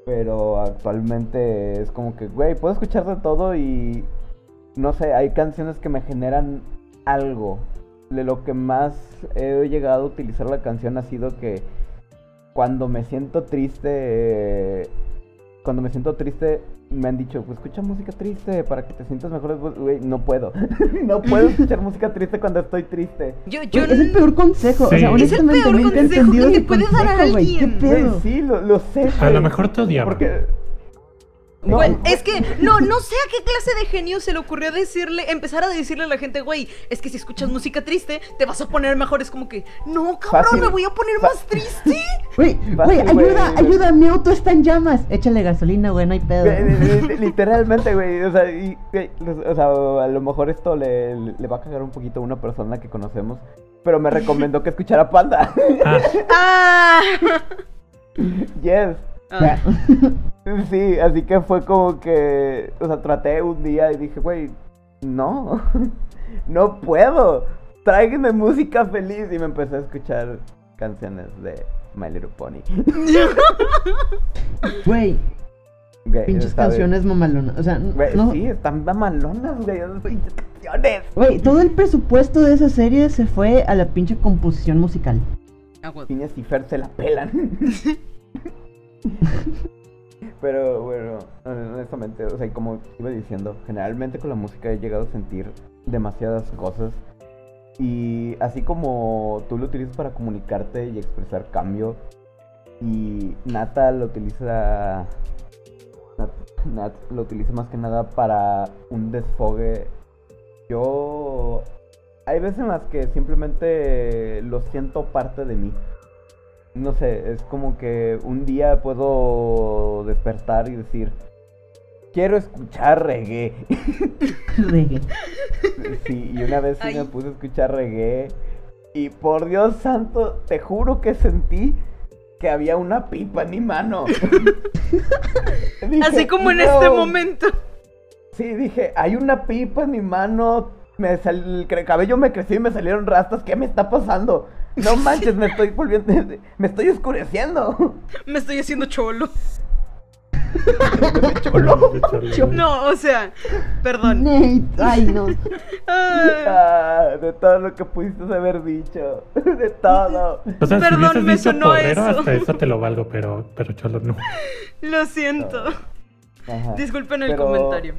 pero actualmente es como que, güey, puedo escuchar de todo y no sé, hay canciones que me generan algo. De lo que más he llegado a utilizar la canción ha sido que cuando me siento triste, cuando me siento triste, me han dicho, pues escucha música triste para que te sientas mejor. Güey, no puedo. no puedo escuchar música triste cuando estoy triste. Yo, yo... es el peor consejo. O sea, es el peor consejo que te puedes dar a alguien. ¿Qué sí, lo, lo sé. A lo mejor te odiaba. Porque no, es que no, no sé a qué clase de genio se le ocurrió decirle, empezar a decirle a la gente, güey, es que si escuchas música triste, te vas a poner mejor. Es como que, no, cabrón, me voy a poner más triste. Güey, güey, ayuda, ayuda, mi auto está en llamas. Échale gasolina, güey, no hay pedo. Literalmente, güey, o sea, y, o sea, a lo mejor esto le, le va a cagar un poquito a una persona que conocemos, pero me recomendó que escuchara Panda. ah. ah. yes. Ah. Sí, así que fue como que, o sea, traté un día y dije, güey, no, no puedo, tráiganme música feliz y me empecé a escuchar canciones de My Little Pony. Güey, pinches canciones mamalonas, o sea, no... sí, están mamalonas, güey, pinches canciones. Güey, todo el presupuesto de esa serie se fue a la pinche composición musical. Ah, y Fer se la pelan. Pero bueno, honestamente, o sea, como iba diciendo, generalmente con la música he llegado a sentir demasiadas cosas. Y así como tú lo utilizas para comunicarte y expresar cambio, y Nata lo utiliza. Nat, lo utiliza más que nada para un desfogue. Yo. Hay veces en las que simplemente lo siento parte de mí no sé, es como que un día puedo despertar y decir, quiero escuchar reggae. Reggae. Sí, y una vez sí me puse a escuchar reggae. Y por Dios santo, te juro que sentí que había una pipa en mi mano. Dije, Así como en este momento. Sí, dije, hay una pipa en mi mano. Me sal- el cabello me creció y me salieron rastas. ¿Qué me está pasando? No manches, me estoy volviendo. Me estoy oscureciendo. Me estoy haciendo cholo. Cholo. No, o sea, perdón. Nate, ay no. Ah, Ah, de todo lo que pudiste haber dicho. De todo. O sea, Perdón, si me sonó porrero, eso. hasta eso te lo valgo, pero, pero cholo no. lo siento. Ajá. Disculpen el Pero- comentario.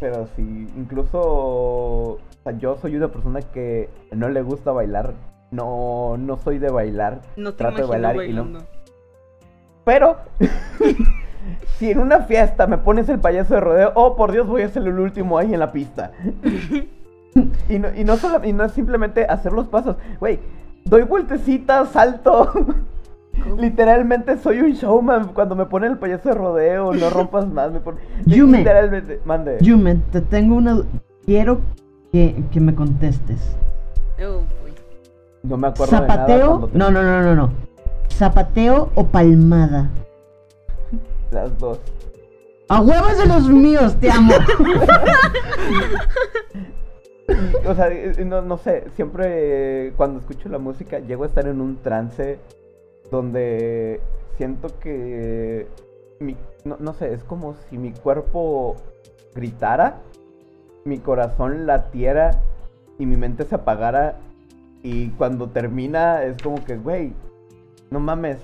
Pero sí, incluso o sea, yo soy una persona que no le gusta bailar. No, no soy de bailar. No te trato de bailar y no. bailando. Pero si en una fiesta me pones el payaso de rodeo, oh por Dios, voy a ser el último ahí en la pista. y, no, y, no solo- y no es simplemente hacer los pasos, güey. Doy vueltecitas, salto. Literalmente soy un showman cuando me ponen el payaso de rodeo, no rompas más, me ponen... Yume. Literalmente, mande. Yume, te tengo una. Quiero que, que me contestes. Oh. No me acuerdo de nada ¿Zapateo? cuando te- No, no, no, no, no. ¿Zapateo o palmada? Las dos. ¡A huevos de los míos! ¡Te amo! O sea, eh, no, no sé, siempre eh, cuando escucho la música llego a estar en un trance donde siento que mi, no, no sé, es como si mi cuerpo gritara, mi corazón latiera y mi mente se apagara y cuando termina es como que, güey, no mames,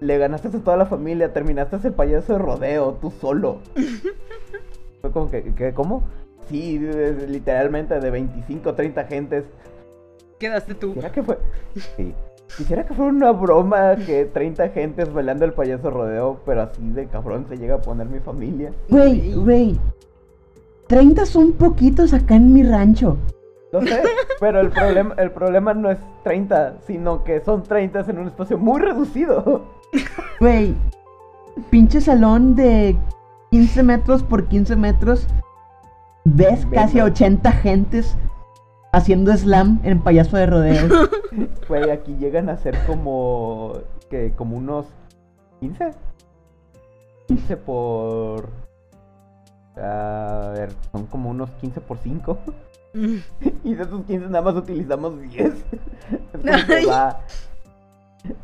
le ganaste a toda la familia, terminaste el payaso de rodeo, tú solo. Fue como que, que ¿cómo? Sí, literalmente de 25 30 gentes. Quedaste tú. Quisiera que fue. Sí. Quisiera que fuera una broma que 30 gentes bailando el payaso rodeo, pero así de cabrón se llega a poner mi familia. Güey, güey. 30 son poquitos acá en mi rancho. No sé, pero el problema, el problema no es 30, sino que son 30 en un espacio muy reducido. Güey. Pinche salón de 15 metros por 15 metros. Ves casi a Venga. 80 gentes haciendo slam en payaso de rodeo. Güey, aquí llegan a ser como. que como unos 15. 15 por. A ver, son como unos 15 por 5. Mm. Y de esos 15 nada más utilizamos 10. Es va.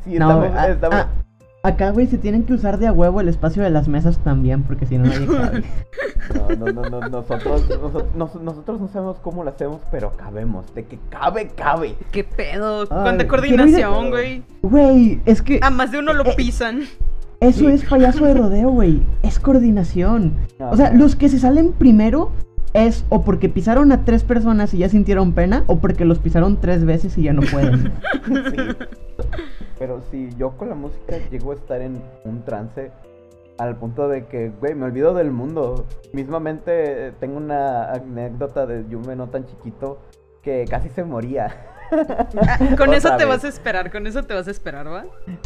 Sí, No, estamos. a- estamos- a- acá, güey, se tienen que usar de a huevo el espacio de las mesas también, porque si no nadie cabe. No, no, no, no, nosotros, nosotros, nos- nosotros no sabemos cómo lo hacemos, pero cabemos. De que cabe, cabe. ¿Qué pedo? Cuánta coordinación, güey. Güey, es que A más de uno lo Eh, pisan. eso sí. es payaso de rodeo, güey. Es coordinación. O sea, los que se salen primero es o porque pisaron a tres personas y ya sintieron pena, o porque los pisaron tres veces y ya no pueden. Sí. Pero sí, yo con la música llego a estar en un trance al punto de que, güey, me olvido del mundo. Mismamente eh, tengo una anécdota de Yume no tan chiquito que casi se moría. Ah, con eso te vez. vas a esperar, con eso te vas a esperar, ¿va?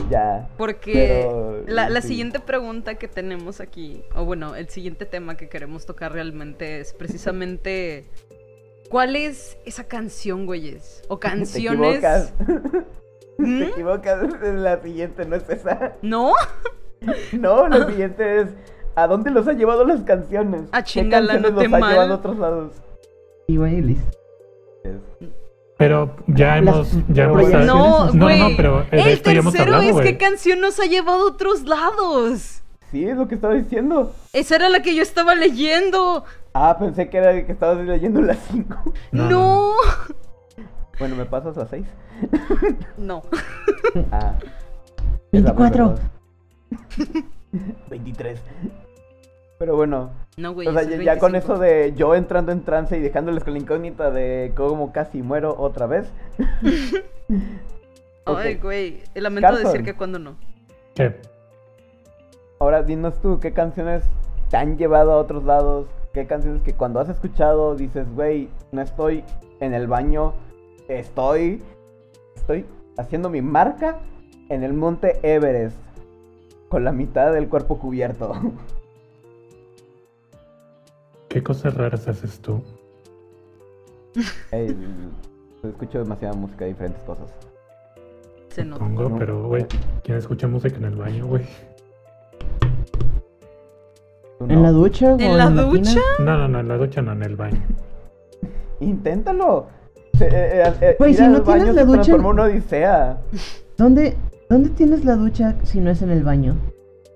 Ya. Porque Pero, la, la sí. siguiente pregunta que tenemos aquí, o bueno, el siguiente tema que queremos tocar realmente es precisamente ¿cuál es esa canción, güeyes? O Te canciones. equivocas. ¿Mm? Te equivocas. La siguiente no es esa. ¿No? No, la siguiente es. ¿A dónde los ha llevado las canciones? Ah, ¿Qué chingala, canciones noté los ha mal. llevado a otros lados? Y güey, listo. Pero ya hemos. Ya hemos No, no, no, pero el esto ya hemos tercero hablado, es güey. qué canción nos ha llevado a otros lados. Sí, es lo que estaba diciendo. Esa era la que yo estaba leyendo. Ah, pensé que era que estabas leyendo las 5. No, No. Bueno, ¿me pasas las 6? No. Ah. 24. 23. Pero bueno, No, güey. o sea, ya, con 25. eso de yo entrando en trance y dejándoles con la incógnita de cómo casi muero otra vez. Ay, güey. Lamento Carson. decir que cuando no. ¿Qué? Ahora dinos tú, ¿qué canciones te han llevado a otros lados? ¿Qué canciones que cuando has escuchado dices, güey, no estoy en el baño, estoy, estoy haciendo mi marca en el monte Everest con la mitad del cuerpo cubierto? ¿Qué cosas raras haces tú? Ey, escucho demasiada música de diferentes cosas. Se nota. Pongo, No. pero, güey, ¿quién escucha música en el baño, güey? ¿Tú ¿En la ducha? ¿En la ducha? No, no, no, en la ducha no, en el baño. Inténtalo. Eh, eh, eh, Güey, si no tienes la ducha- en una odisea. ¿Dónde, ¿Dónde tienes la ducha si no es en el baño?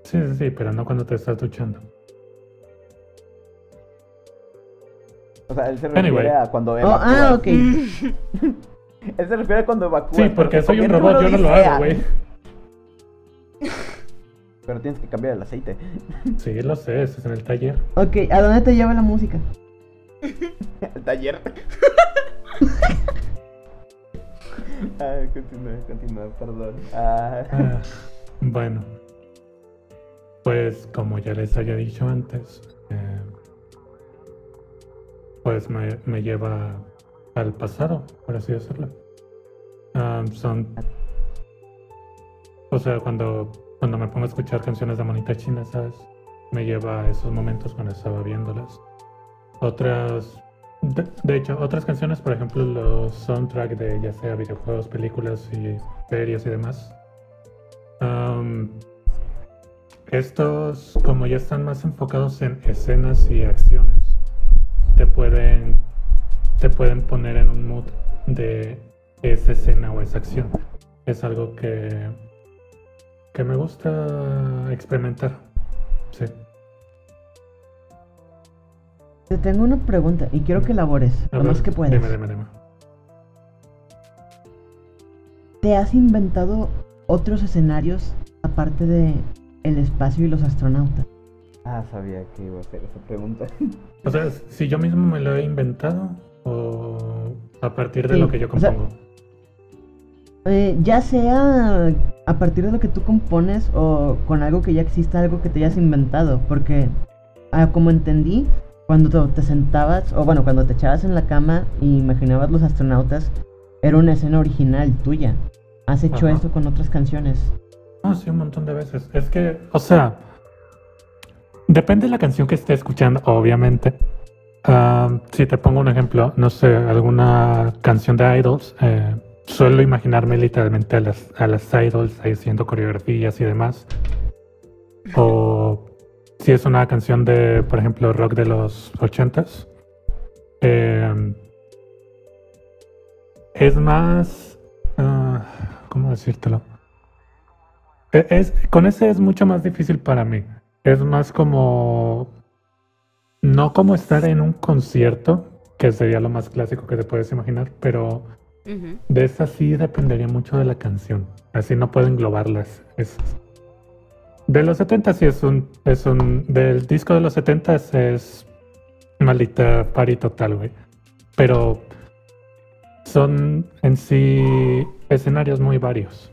Sí, sí, sí, pero no cuando te estás duchando. O sea, él se refiere Anyway. a cuando Oh, evacúa. ah, ok. Él se refiere a cuando evacúa. Sí, porque soy un robot, yo no lo hago, güey. Pero tienes que cambiar el aceite. Sí, lo sé, eso es en el taller. Ok, ¿a dónde te lleva la música? El taller. ah, continúa, continúa, perdón. Ah, Ah, bueno, pues como ya les había dicho antes, eh, pues me, me lleva al pasado, por así decirlo. Ah, son, o sea, cuando, cuando me pongo a escuchar canciones de monitas chinas, ¿sabes? Me lleva a esos momentos cuando estaba viéndolas. Otras, de, hecho, otras canciones, por ejemplo, los soundtrack de ya sea videojuegos, películas y series y demás. Estos, como ya están más enfocados en escenas y acciones, te pueden, te pueden poner en un mood de esa escena o esa acción. Es algo que, que me gusta experimentar. Sí. Te tengo una pregunta y quiero que elabores A lo ver, más que puedas. Dime, dime, dime. ¿Te has inventado otros escenarios aparte de el espacio y los astronautas? Ah, sabía que iba a hacer esa pregunta. O sea, si yo mismo me lo he inventado o a partir de Sí, lo que yo o sea, compongo. Eh, ya sea a partir de lo que tú compones o con algo que ya exista, algo que te hayas inventado, porque ah, como entendí, cuando te sentabas, o bueno, cuando te echabas en la cama y imaginabas los astronautas, era una escena original tuya. ¿Has hecho Ajá. esto con otras canciones? No, sí, un montón de veces. Es que, o sea, depende de la canción que esté escuchando, obviamente. Am, si te pongo un ejemplo, no sé, alguna canción de Idols, eh, suelo imaginarme literalmente a las, a las Idols ahí haciendo coreografías y demás. O si es una canción de, por ejemplo, rock de los ochentas. em, es más... ah, ¿Cómo decírtelo? E- Es, con ese es mucho más difícil para mí. Es más como... No como estar en un concierto, que sería lo más clásico que te puedes imaginar, pero de esa sí dependería mucho de la canción. Así no puedo englobarlas. esas. De los 70 sí es un, es un... Del disco de los 70 es maldita party total, güey. Pero son en sí escenarios muy varios.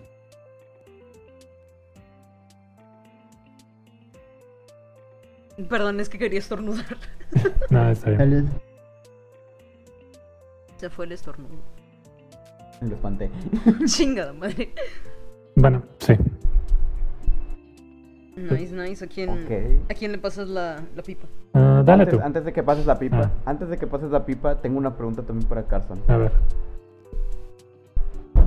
Perdón, es que quería estornudar. Nada, está bien. Salud. Se fue el estornudo. Lo espanté. Chingada madre. Bueno, sí. Nice, nice. ¿A quién. ¿a quién le pasas la, la pipa? Ah, dale antes, tú. antes de que pases la pipa, Ah. antes de que pases la pipa, tengo una pregunta también para Carson. A ver.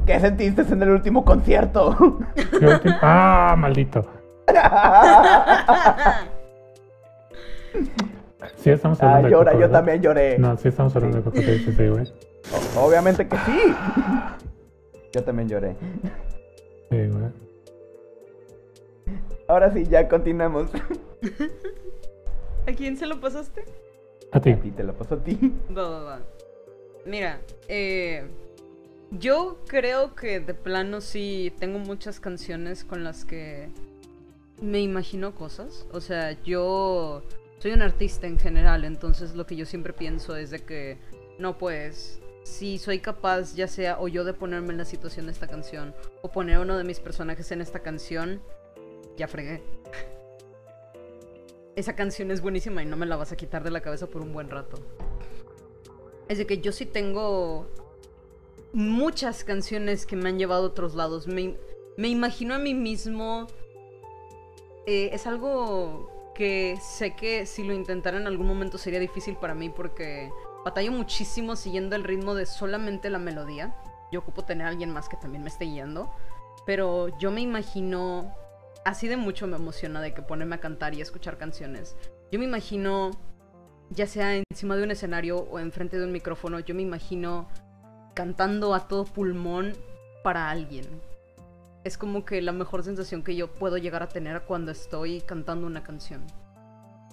¿Qué sentiste en el último concierto? ¿Qué último? Ah, maldito. Sí, estamos ah, hablando de llora, Coco, yo ¿verdad? también lloré. No, sí estamos hablando de Coco, sí, sí, sí, güey. O- Obviamente que sí. Yo también lloré. Sí, güey. Ahora sí, ya continuamos. ¿A quién se lo pasaste? A ti. A ti te lo paso a ti. Va, va, va. Mira, eh, yo creo que de plano sí tengo muchas canciones con las que me imagino cosas. O sea, yo soy un artista en general, entonces lo que yo siempre pienso es de que, no pues, si soy capaz, ya sea o yo de ponerme en la situación de esta canción, o poner uno de mis personajes en esta canción, ya fregué. Esa canción es buenísima y no me la vas a quitar de la cabeza por un buen rato. Es de que yo sí tengo muchas canciones que me han llevado a otros lados. Me, me imagino a mí mismo. eh, es algo que sé que si lo intentara en algún momento sería difícil para mí porque batallo muchísimo siguiendo el ritmo de solamente la melodía. Yo ocupo tener a alguien más que también me esté guiando. Pero yo me imagino, así de mucho me emociona de que ponerme a cantar y escuchar canciones. Yo me imagino, ya sea encima de un escenario o enfrente de un micrófono, yo me imagino cantando a todo pulmón para alguien. Es como que la mejor sensación que yo puedo llegar a tener cuando estoy cantando una canción.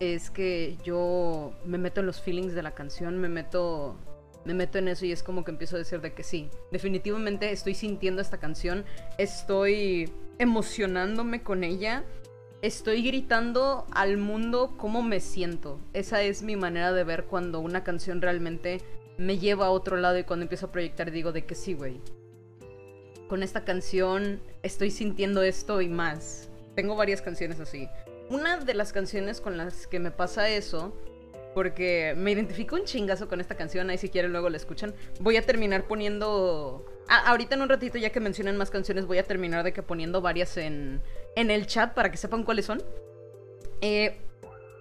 Es que yo me meto en los feelings de la canción, me meto me meto en eso y es como que empiezo a decir de que sí, definitivamente estoy sintiendo esta canción, estoy emocionándome con ella, estoy gritando al mundo cómo me siento. Esa es mi manera de ver cuando una canción realmente me lleva a otro lado y cuando empiezo a proyectar digo de que sí, güey. Con esta canción estoy sintiendo esto y más. Tengo varias canciones así. Una de las canciones con las que me pasa eso porque me identifico un chingazo con esta canción, ahí si quieren luego la escuchan. Voy a terminar poniendo... Ah, ahorita en un ratito, ya que mencionan más canciones, voy a terminar de que poniendo varias en, en el chat para que sepan cuáles son. Eh,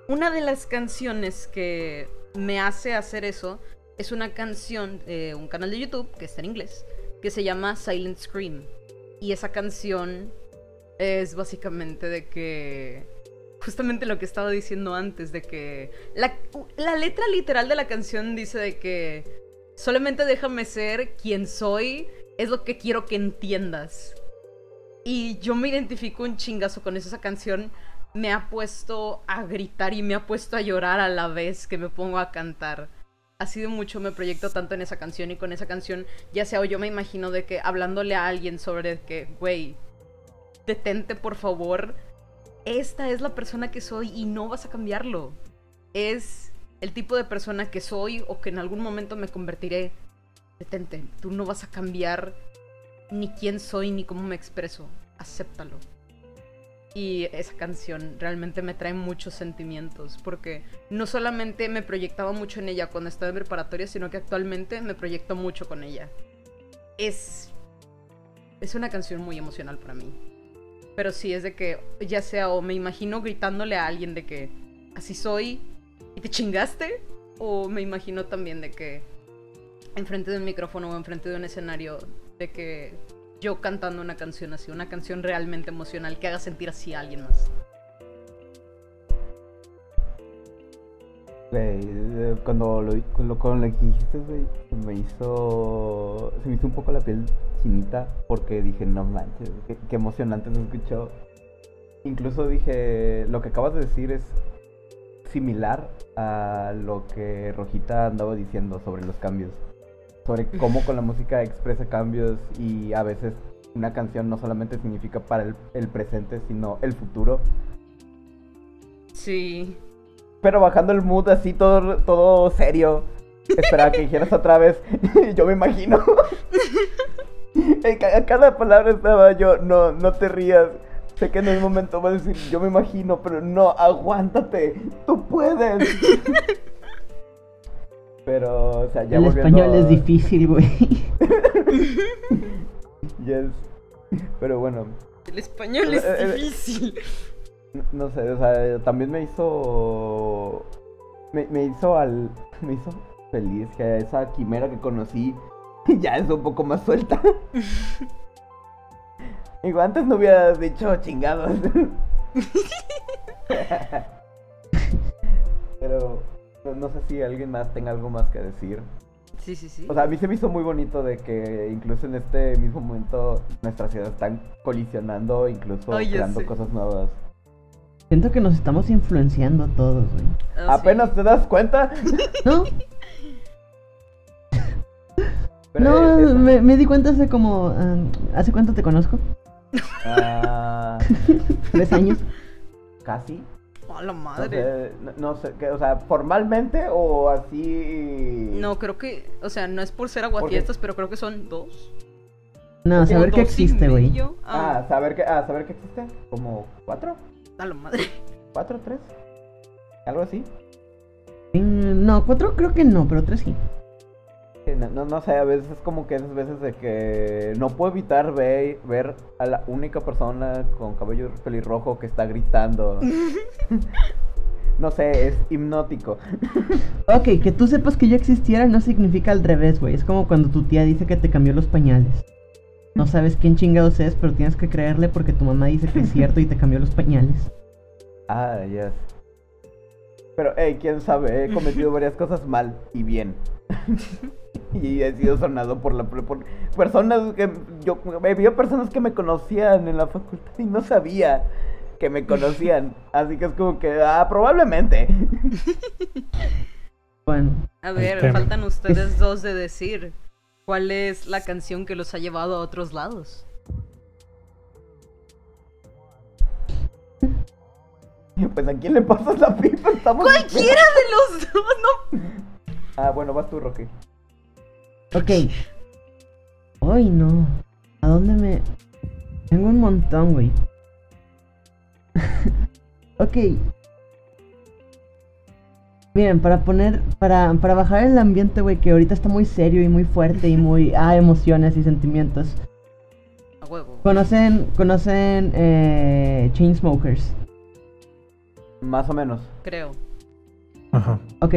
una de las canciones que me hace hacer eso es una canción de un canal de YouTube que está en inglés, que se llama Silent Scream. Y esa canción es básicamente de que justamente lo que estaba diciendo antes, de que la, letra literal de la canción dice de que solamente déjame ser quien soy, es lo que quiero que entiendas. Y yo me identifico un chingazo con eso. Esa canción me ha puesto a gritar y me ha puesto a llorar a la vez que me pongo a cantar. Ha sido mucho, me proyecto tanto en esa canción y con esa canción, ya sea o yo me imagino de que hablándole a alguien sobre que, güey, detente por favor esta es la persona que soy y no vas a cambiarlo. Es el tipo de persona que soy o que en algún momento me convertiré. Detente, tú no vas a cambiar ni quién soy ni cómo me expreso. Acéptalo. Y esa canción realmente me trae muchos sentimientos porque no solamente me proyectaba mucho en ella cuando estaba en preparatoria, sino que actualmente me proyecto mucho con ella. Es es una canción muy emocional para mí. Pero sí es de que, ya sea, o me imagino gritándole a alguien de que así soy y te chingaste, o me imagino también de que enfrente de un micrófono o enfrente de un escenario, de que yo cantando una canción así, una canción realmente emocional que haga sentir así a alguien más. Eh, cuando lo, cuando, cuando lo dijiste, me hizo. Se me hizo un poco la piel chinita porque dije, no manches, qué, qué emocionante se escuchó. Incluso dije, lo que acabas de decir es similar a lo que Rojita andaba diciendo sobre los cambios. Sobre cómo con la música expresa cambios y a veces una canción no solamente significa para el, el presente, sino el futuro. Sí pero bajando el mood así todo, todo serio. Esperaba que dijeras otra vez. yo me imagino. a cada palabra estaba yo, no, no te rías. Sé que en un momento vas a decir, yo me imagino, pero no, aguántate, tú puedes. Pero, o sea, ya El español es difícil, güey. yes. Pero bueno. El español es eh, eh, difícil. No sé, o sea, también me hizo. Me, hizo al. Me hizo feliz que esa quimera que conocí ya es un poco más suelta. Igual antes no hubiera dicho chingados. Pero no sé si alguien más tenga algo más que decir. Sí, sí, sí. O sea, a mí se me hizo muy bonito de que incluso en este mismo momento nuestras ciudades están colisionando, incluso creando cosas nuevas. Siento que nos estamos influenciando todos, güey. Oh, ¿Apenas te das cuenta? ¿No? no, eh, me, di cuenta hace como... Ah, ¿Hace cuánto te conozco? Ah, ¿Tres años? Casi. A la madre. No sé, o sea, formalmente o así. No, creo que, o sea, no es por ser aguafiestas, pero creo que son dos. No, saber que existe, güey. Ah. ah, saber que, ah, saber que existe, como cuatro. A la madre. ¿Cuatro, tres? ¿Algo así? Mm, no, cuatro creo que no, pero tres sí. No, no, sé, a veces es como que esas veces de que no puedo evitar ver, ver a la única persona con cabello pelirrojo que está gritando. no sé, es hipnótico. Ok, que tú sepas que yo existiera no significa al revés, güey. Es como cuando tu tía dice que te cambió los pañales. No sabes quién chingados es, pero tienes que creerle porque tu mamá dice que es cierto y te cambió los pañales. Ah, yes. Pero, hey, quién sabe, he cometido varias cosas mal y bien. Y he sido sonado por la por personas que yo había personas que me conocían en la facultad y no sabía que me conocían. Así que es como que, ah, probablemente. Bueno, A ver, faltan ustedes dos de decir cuál es la canción que los ha llevado a otros lados. Pues a quién le pasas la pipa, estamos. ¡Cualquiera de los dos! No. Ah, bueno, vas tú, Rocky. Ok. Hoy no. ¿A dónde me.? Tengo un montón, güey. ok. Miren, para poner. Para, para bajar el ambiente, güey, que ahorita está muy serio y muy fuerte y muy. Ah, emociones y sentimientos. A huevo. ¿Conocen. Conocen. Eh, Chainsmokers? Más o menos. Creo. Ajá. Ok.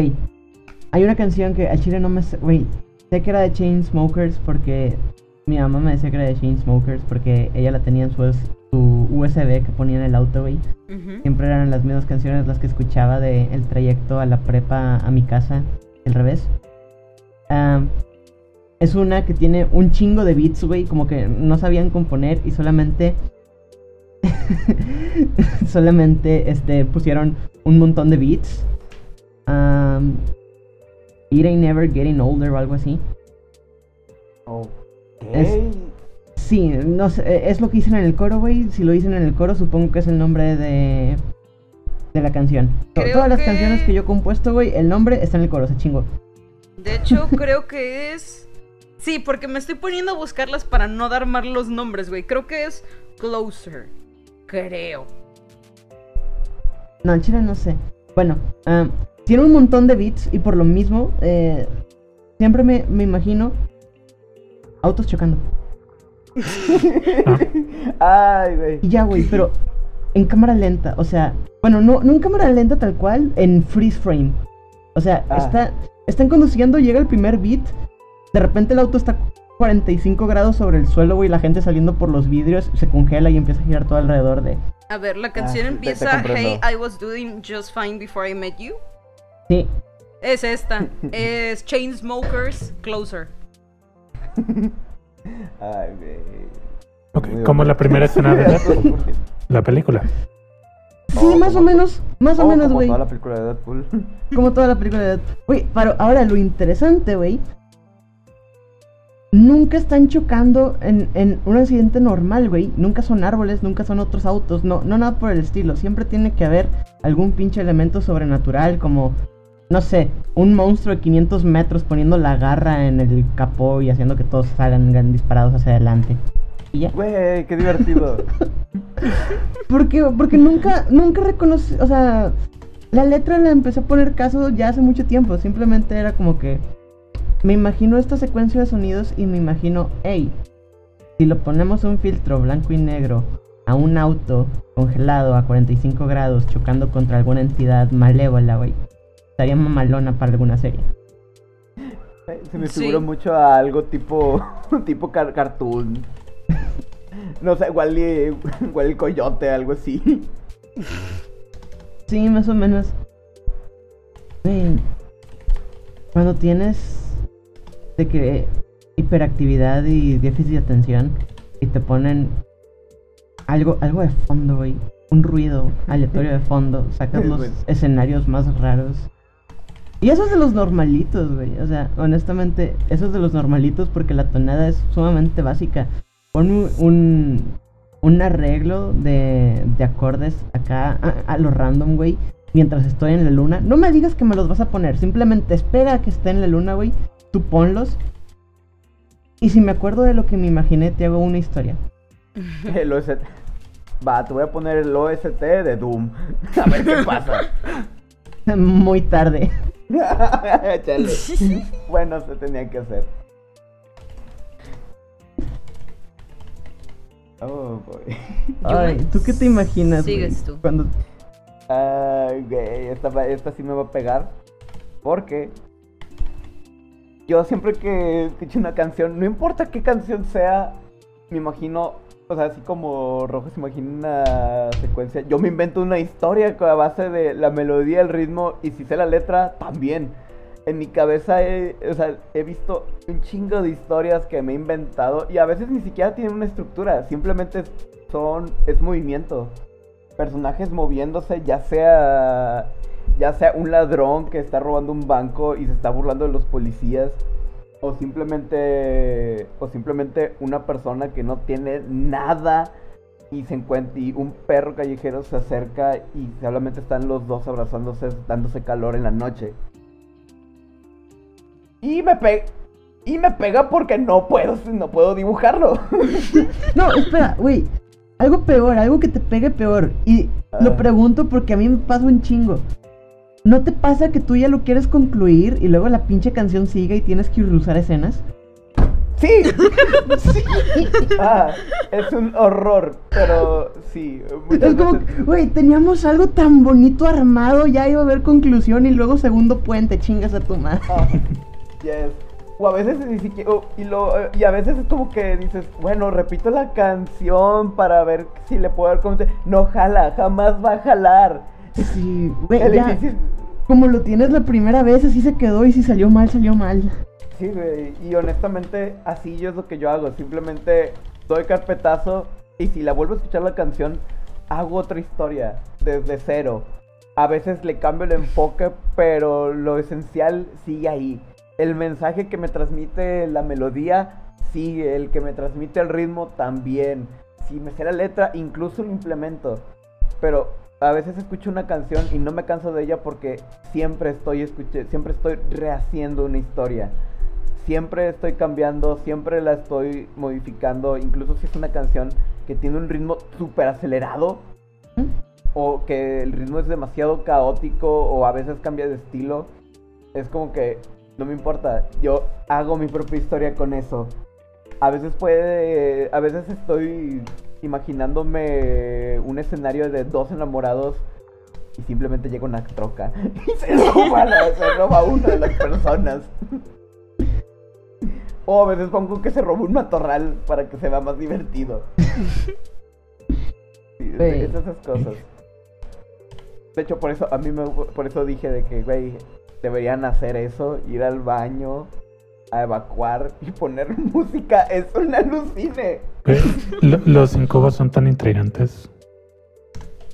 Hay una canción que al chile no me. Güey, sé que era de Chainsmokers porque mi mamá me decía que era de Chainsmokers porque ella la tenía en su, su USB que ponía en el auto, güey. Siempre eran las mismas canciones las que escuchaba de el trayecto a la prepa a mi casa, al revés. Es una que tiene un chingo de beats, güey, como que no sabían componer y solamente solamente este pusieron un montón de beats. Um, It ain't never getting older o algo así. Ok. Es- Sí, no sé, eh, es lo que dicen en el coro, güey. Si lo dicen en el coro, supongo que es el nombre de de la canción. Creo Todas las que- canciones que yo he compuesto, güey, el nombre está en el coro, se chingo. De hecho, creo que es. Sí, porque me estoy poniendo a buscarlas para no dar mal los nombres, güey. Creo que es Closer. Creo. No, en chile no sé. Bueno, ah, tiene un montón de beats y por lo mismo, eh, siempre me, me imagino autos chocando. Ay, güey. Y ya, güey, pero en cámara lenta, o sea, bueno, no, no en cámara lenta tal cual, en freeze frame. O sea, Ah. está, están conduciendo, llega el primer beat, de repente el auto está 45 grados sobre el suelo, güey, la gente saliendo por los vidrios, se congela y empieza a girar todo alrededor de... A ver, la canción te empieza Hey. I was doing just fine before I met you. Sí, Es esta. es Chainsmokers Closer. Ay, güey. Ok, Muy como la primera escena de Deadpool, la película. sí, Oh, más o como- menos, más o Oh, menos, como güey. toda la película de Deadpool. Como toda la película de Deadpool. Güey, pero ahora lo interesante, güey. Nunca están chocando en, en un accidente normal, güey. Nunca son árboles, nunca son otros autos. No, no nada por el estilo. Siempre tiene que haber algún pinche elemento sobrenatural como, no sé, un monstruo de 500 metros poniendo la garra en el capó y haciendo que todos salgan disparados hacia adelante. Y ya. Güey, qué divertido. Porque, porque nunca, nunca reconocí, o sea, la letra la empecé a poner caso ya hace mucho tiempo. Simplemente era como que me imagino esta secuencia de sonidos y me imagino, hey, si lo ponemos un filtro blanco y negro a un auto congelado a 45 grados chocando contra alguna entidad malévola, güey, estaría mamalona para alguna serie. Se me Sí. figuró mucho a algo tipo. tipo car- cartoon. No sé, igual, igual el coyote, algo así. Sí, más o menos. Cuando tienes de que hiperactividad y déficit de atención y te ponen algo, algo de fondo, güey, un ruido aleatorio de fondo, sacas los escenarios más raros. Y eso es de los normalitos, güey. O sea, honestamente, eso es de los normalitos porque la tonada es sumamente básica. Pon un, un, un arreglo de, de acordes acá a, a lo random, güey. Mientras estoy en la luna. No me digas que me los vas a poner. Simplemente espera a que esté en la luna, güey. Tú ponlos. Y si me acuerdo de lo que me imaginé, te hago una historia. El OST. Va, te voy a poner el OST de Doom. A ver qué pasa. Muy tarde. Chale. Bueno, se tenía que hacer. Oh, boy. Ay, ¿tú qué te imaginas? Sigues tú. Cuando... Ay, güey, esta, esta sí me va a pegar. Porque yo siempre que escucho una canción, no importa qué canción sea, me imagino, o sea, así como Rojo se imagina una secuencia, yo me invento una historia a base de la melodía, el ritmo y si sé la letra, también. En mi cabeza he, o sea, he visto un chingo de historias que me he inventado y a veces ni siquiera tienen una estructura, simplemente son, es movimiento personajes moviéndose, ya sea ya sea un ladrón que está robando un banco y se está burlando de los policías o simplemente o simplemente una persona que no tiene nada y se encuentra y un perro callejero se acerca y solamente están los dos abrazándose dándose calor en la noche. Y me pega y me pega porque no puedo no puedo dibujarlo. No, espera, güey. Algo peor, algo que te pegue peor. Y lo Ah. pregunto porque a mí me pasa un chingo. ¿No te pasa que tú ya lo quieres concluir y luego la pinche canción sigue y tienes que usar escenas? Sí, sí. Ah, es un horror, pero sí. Es como, güey, teníamos algo tan bonito armado, ya iba a haber conclusión y luego segundo puente, chingas a tu madre. Ah, yes. O a veces ni siquiera. y, lo, y a veces es como que dices, bueno, repito la canción para ver si le puedo dar. No jala, jamás va a jalar. Sí, güey, El ya, inicio- como lo tienes la primera vez, así se quedó y si salió mal, salió mal. Sí, güey. Y honestamente, así yo es lo que yo hago. Simplemente doy carpetazo y si la vuelvo a escuchar la canción, hago otra historia desde cero. A veces le cambio el enfoque, pero lo esencial sigue ahí. El mensaje que me transmite la melodía sigue. El que me transmite el ritmo también. Si me sé la letra, incluso lo implemento. Pero a veces escucho una canción y no me canso de ella porque siempre estoy escuché, siempre estoy rehaciendo una historia. Siempre estoy cambiando, siempre la estoy modificando, incluso si es una canción que tiene un ritmo súper acelerado o que el ritmo es demasiado caótico o a veces cambia de estilo. Es como que no me importa, yo hago mi propia historia con eso. A veces puede, a veces estoy imaginándome un escenario de dos enamorados y simplemente llega una troca y se roba, la- se roba a una de las personas. O a veces pongo que se roba un matorral para que se vea más divertido. Sí, es esas cosas. De hecho, por eso a mí me, por eso dije de que, güey, deberían hacer eso, ir al baño, a evacuar y poner música. Es un alucine. Los incubos son tan intrigantes.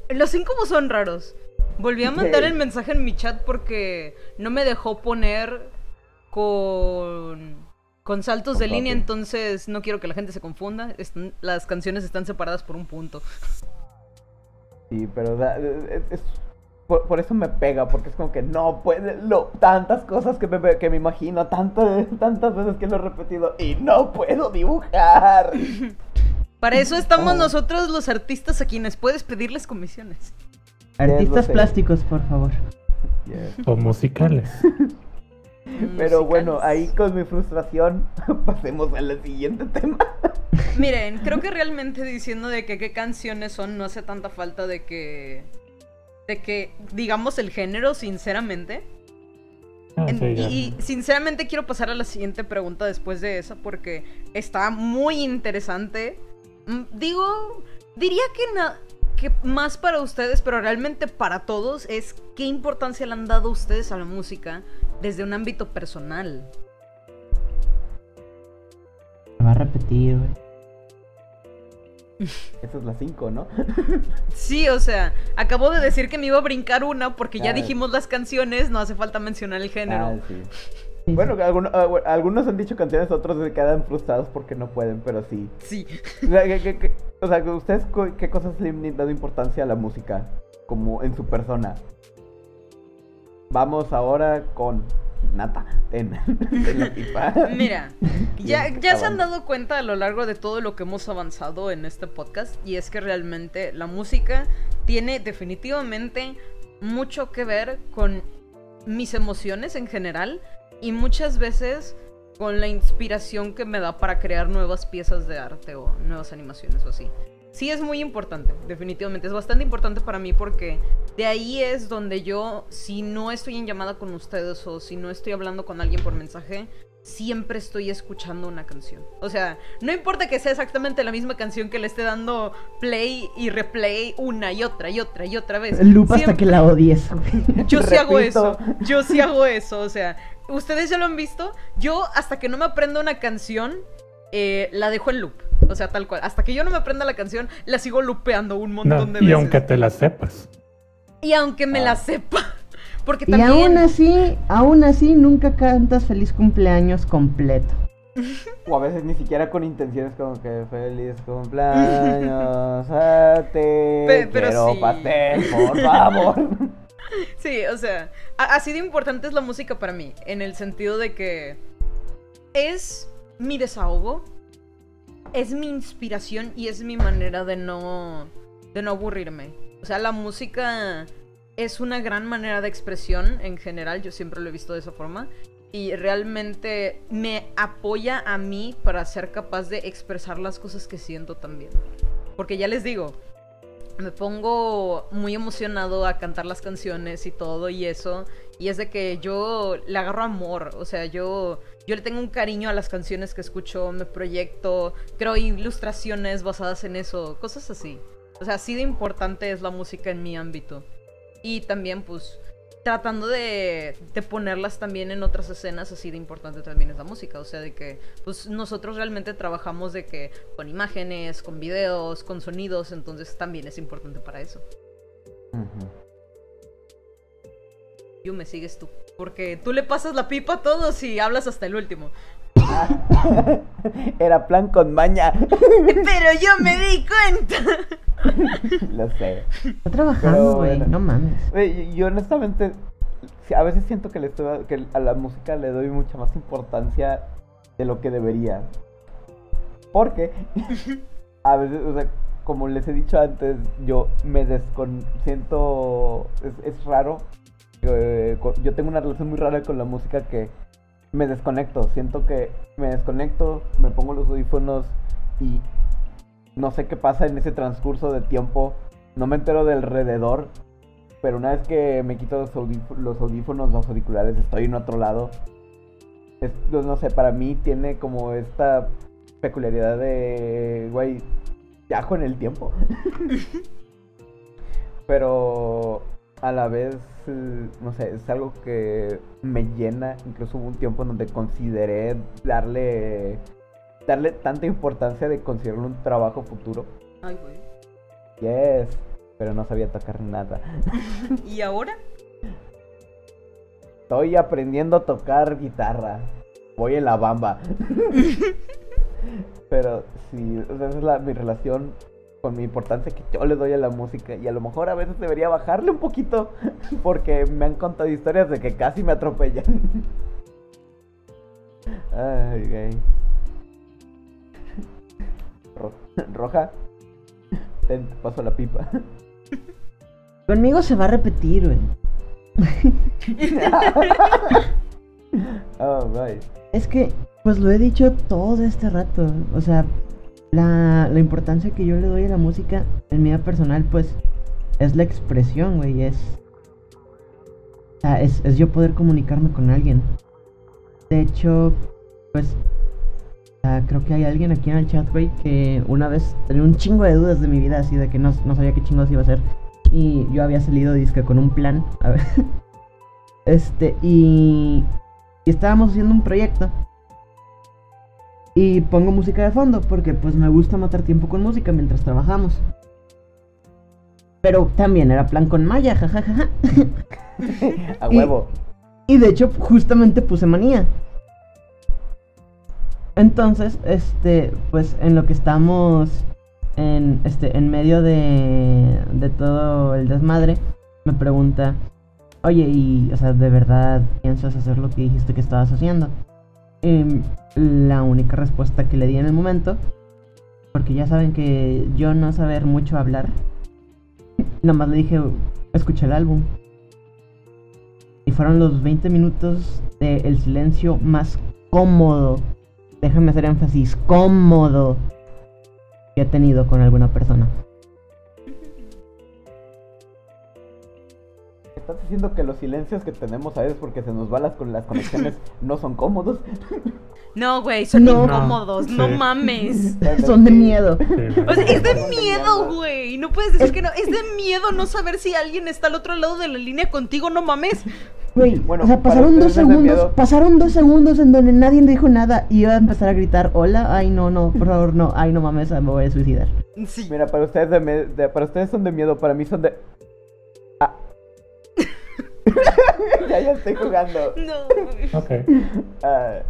Los incubos son raros. Volví a mandar el mensaje en mi chat porque no me dejó poner con con saltos de línea, entonces no quiero que la gente se confunda. Están- las canciones están separadas por un punto. Sí, pero es- por, por eso me pega, porque es como que no puede, lo, tantas cosas que me, que me imagino, tanto- tantas veces que lo he repetido y no puedo dibujar. Para eso estamos Ah. nosotros los artistas a quienes puedes pedirles comisiones. Artistas plásticos, por favor. Yes. O musicales. Pero bueno, ahí con mi frustración, pasemos al siguiente tema. Miren, creo que realmente diciendo de que qué canciones son no hace tanta falta de que de que digamos el género sinceramente. Ah, En- sí, ya. y, y sinceramente quiero pasar a la siguiente pregunta después de esa porque está muy interesante. Mm, Digo, diría que, na- que más para ustedes, pero realmente para todos, es qué importancia le han dado ustedes a la música desde un ámbito personal. Se va a repetir, güey. Esa es la 5, ¿no? Sí, o sea, acabo de decir que me iba a brincar una porque ya Ah. dijimos las canciones, no hace falta mencionar el género. Ah, sí. Bueno, ah, bueno, algunos han dicho canciones, otros se quedan frustrados porque no pueden, pero sí. Sí. O sea, o ¿ustedes qué cosas le han dado importancia a la música? Como en su persona. Vamos ahora con Nata. En, en la tipa. Mira, ya, ya se han dado cuenta a lo largo de todo lo que hemos avanzado en este podcast y es que realmente la música tiene definitivamente mucho que ver con mis emociones en general y muchas veces con la inspiración que me da para crear nuevas piezas de arte o nuevas animaciones o así. Sí es muy importante, definitivamente. Es bastante importante para mí porque de ahí es donde yo, si no estoy en llamada con ustedes o si no estoy hablando con alguien por mensaje, siempre estoy escuchando una canción. O sea, no importa que sea exactamente la misma canción que le esté dando play y replay una y otra y otra y otra vez. Loop hasta que la odies. Yo sí hago eso. Yo sí hago eso. O sea, ustedes ya lo han visto. Yo, hasta que no me aprenda una canción, eh, la dejo en loop. O sea, tal cual. Hasta que yo no me aprenda la canción, la sigo lupeando un No, montón de y veces. aunque te la sepas. Y aunque me Ah. la sepa. Porque Y también. aún así, aún así, nunca cantas feliz cumpleaños completo. O a veces ni siquiera con intenciones como que feliz cumpleaños a ti. Pe- pero quiero sí. pastel, por favor. Sí, o sea, así de importante es la música para mí, en el sentido de que es mi desahogo, es mi inspiración y es mi manera de no, de no aburrirme. O sea, la música es una gran manera de expresión en general, yo siempre lo he visto de esa forma. Y realmente me apoya a mí para ser capaz de expresar las cosas que siento también. Porque ya les digo, me pongo muy emocionado a cantar las canciones y todo y eso. Y es de que yo le agarro amor. O sea, yo, yo le tengo un cariño a las canciones que escucho, me proyecto, creo ilustraciones basadas en eso, cosas así. O sea, así de importante es la música en mi ámbito. Y también, pues, tratando de, de ponerlas también en otras escenas, así de importante también es la música. O sea, de que, pues, nosotros realmente trabajamos de que con imágenes, con videos, con sonidos, entonces también es importante para eso. Yo me sigues tú. Porque tú le pasas la pipa a todos y hablas hasta el último. Era plan con maña. Pero yo me di cuenta. Lo sé. Está trabajando, güey. bueno. No mames. Güey, Yo honestamente, a veces siento que, le estoy, que a la música le doy mucha más importancia de lo que debería. Porque a veces, o sea, como les he dicho antes, yo me descon... siento... Es, es raro. Eh, yo tengo una relación muy rara con la música que me desconecto. Siento que me desconecto, me pongo los audífonos y no sé qué pasa en ese transcurso de tiempo. No me entero del alrededor. Pero una vez que me quito los, los audífonos, los auriculares, estoy en otro lado. Es- no no sé, para mí tiene como esta peculiaridad de, güey, viajo en el tiempo. Pero a la vez, no sé, es algo que me llena. Incluso hubo un tiempo en donde consideré darle, darle tanta importancia de considerarlo un trabajo futuro. Ay, güey. Yes, pero no sabía tocar nada. ¿Y ahora? Estoy aprendiendo a tocar guitarra. Voy en la bamba. Pero sí, esa es la, mi relación con mi importancia que yo le doy a la música. Y a lo mejor a veces debería bajarle un poquito. Porque me han contado historias de que casi me atropellan. Ay, gay. Ro- Roja. Ten, te paso la pipa. Conmigo se va a repetir, güey. Oh, right. Es que, pues lo he dicho todo este rato. O sea, la, la importancia que yo le doy a la música en mi vida personal, pues, es la expresión, güey. Es, o sea, es, yo poder comunicarme con alguien. De hecho, pues, creo que hay alguien aquí en el chat, güey, que una vez tenía un chingo de dudas de mi vida, así de que no, no sabía qué chingos iba a hacer. Y yo había salido, disque, con un plan. A ver. Este, y y estábamos haciendo un proyecto. Y pongo música de fondo porque pues me gusta matar tiempo con música mientras trabajamos. Pero también era plan con Maya, jajajaja. A Y- huevo. Y de hecho justamente puse manía. Entonces, este, pues en lo que estamos en este en medio de de todo el desmadre, me pregunta, "Oye, y o sea, ¿de verdad piensas hacer lo que dijiste que estabas haciendo?" Em, la única respuesta que le di en el momento, porque ya saben que yo no saber mucho hablar, nada más le dije, "Escuché el álbum." Y fueron los 20 minutos del silencio más cómodo. Déjame hacer énfasis, cómodo. que he tenido con alguna persona. ¿Estás diciendo que los silencios que tenemos a veces porque se nos van las, con las conexiones no son cómodos? No, güey, son No. incómodos, no Sí. mames. Son de miedo. Sí. O sea, es de miedo, güey. No puedes decir que no. Es de miedo no saber si alguien está al otro lado de la línea contigo, no mames. Güey, Bueno, o sea, pasaron dos segundos, pasaron dos segundos en donde nadie dijo nada y iba a empezar a gritar, hola, ay no, no, por favor, no, ay no mames, me voy a suicidar. Sí. Mira, para ustedes, de de- para ustedes son de miedo, para mí son de... Ya, ya estoy jugando. No. Ok. Ah,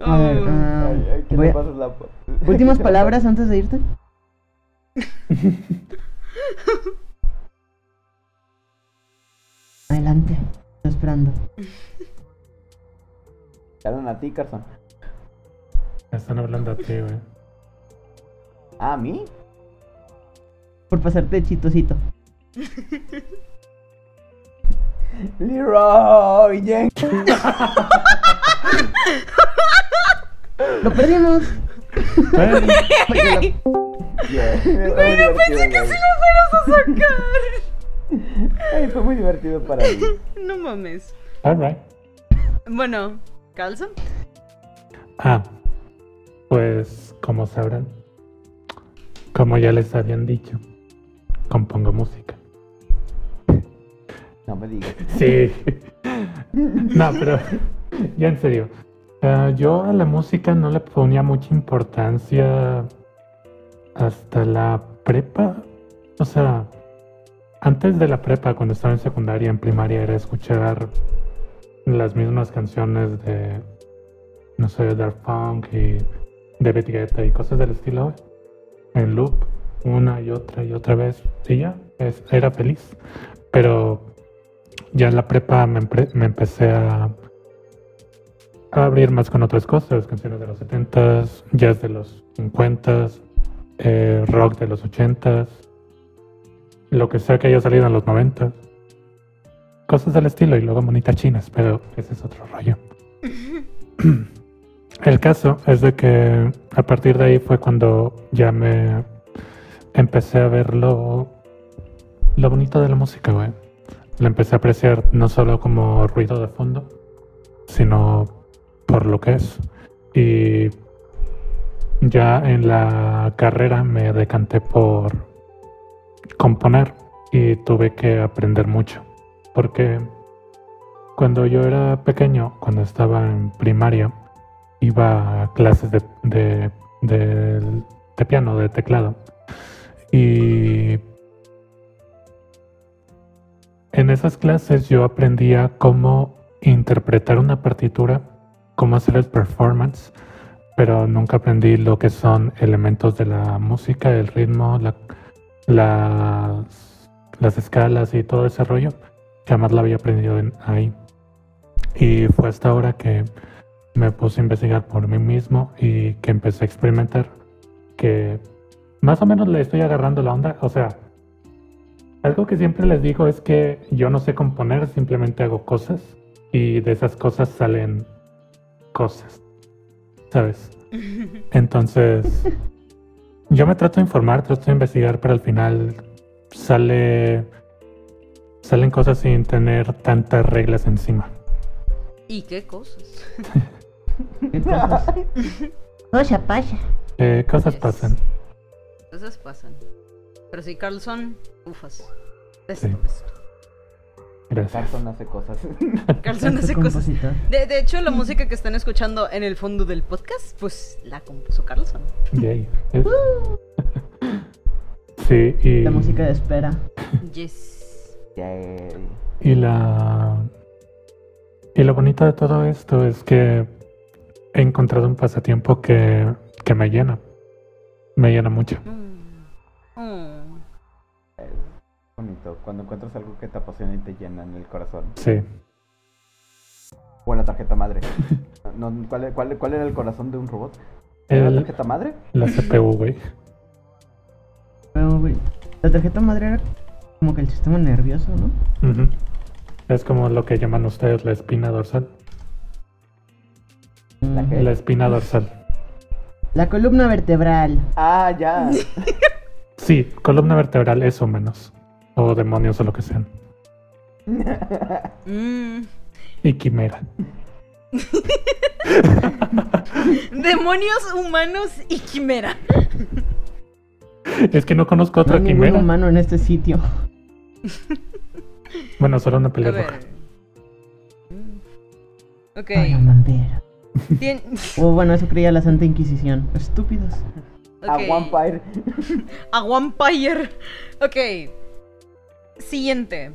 A ver, ay, ay, ¿qué voy a- pasas la... últimas ¿Qué te palabras antes de irte. Adelante, estoy esperando. Te hablan a ti, Carson. Me están hablando a ti, güey. ¿Ah, a mí? Por pasarte chitosito. Leroy Jenkins. ¡Lo perdimos! Yeah. Güey, no pensé que sí lo fueras a sacar. Ay, fue muy divertido para mí. No mames. alright. Bueno, Carlson. Ah, pues como sabrán, como ya les habían dicho, compongo música. No me digas. Sí. No, pero ya en serio. ah, yo a la música no le ponía mucha importancia hasta la prepa. O sea, antes de la prepa, cuando estaba en secundaria, en primaria, era escuchar las mismas canciones de, no sé, Daft Punk y David Guetta y cosas del estilo en loop una y otra y otra vez y ya, es- era feliz. Pero ya en la prepa me, empecé a, a abrir más con otras cosas, canciones de los 70s, jazz de los 50s, eh, rock de los 80s, lo que sea que haya salido en los 90s. Cosas del estilo y luego monitas chinas, pero ese es otro rollo. El caso es de que a partir de ahí fue cuando ya me empecé a ver lo, lo bonito de la música, güey. La empecé a apreciar no solo como ruido de fondo, sino por lo que es. Y ya en la carrera me decanté por componer y tuve que aprender mucho. Porque cuando yo era pequeño, cuando estaba en primaria, iba a clases de, de, de- de piano, de teclado. Y en esas clases yo aprendía cómo interpretar una partitura, cómo hacer el performance, pero nunca aprendí lo que son elementos de la música, el ritmo, la- las, las escalas y todo ese rollo. Jamás lo había aprendido en- ahí. Y fue hasta ahora que me puse a investigar por mí mismo y que empecé a experimentar que más o menos le estoy agarrando la onda. O sea, algo que siempre les digo es que yo no sé componer, simplemente hago cosas y de esas cosas salen cosas, ¿sabes? Entonces, yo me trato de informar, trato de investigar, pero al final sale salen cosas sin tener tantas reglas encima. ¿Y qué cosas? ¿Qué cosas? Cosa pasa. Eh, cosas Yes. pasan. Cosas pasan. Pero sí, Carlson, ufas. Sí. esto. Gracias. Carson hace cosas. Carlson hace cosas. De, de hecho, la música que están escuchando en el fondo del podcast, pues la compuso Carlson. Yay. Es- Sí, y, La música de espera. Yes. Yay. y la y lo bonito de todo esto es que he encontrado un pasatiempo que, que me llena. Me llena mucho. Mm. Bonito cuando encuentras algo que te apasiona y te llena en el corazón. Sí. O en la tarjeta madre. No, ¿cuál, cuál, cuál era el corazón de un robot? ¿Era la tarjeta madre? la CPU, güey. La tarjeta madre era como que el sistema nervioso, ¿no? Es como lo que llaman ustedes la espina dorsal. ¿La qué? La espina dorsal. La columna vertebral. Ah, ya. Sí, columna vertebral, eso menos. O demonios o lo que sean. Mm. Y quimera. Demonios humanos y quimera. Es que no conozco No otra hay ningún quimera. humano en este sitio. Bueno, solo una A ver. Mm. Ok. Tien- O bueno, eso creía la Santa Inquisición. Estúpidos. A ok. Vampire. A Vampire. Ok. Siguiente.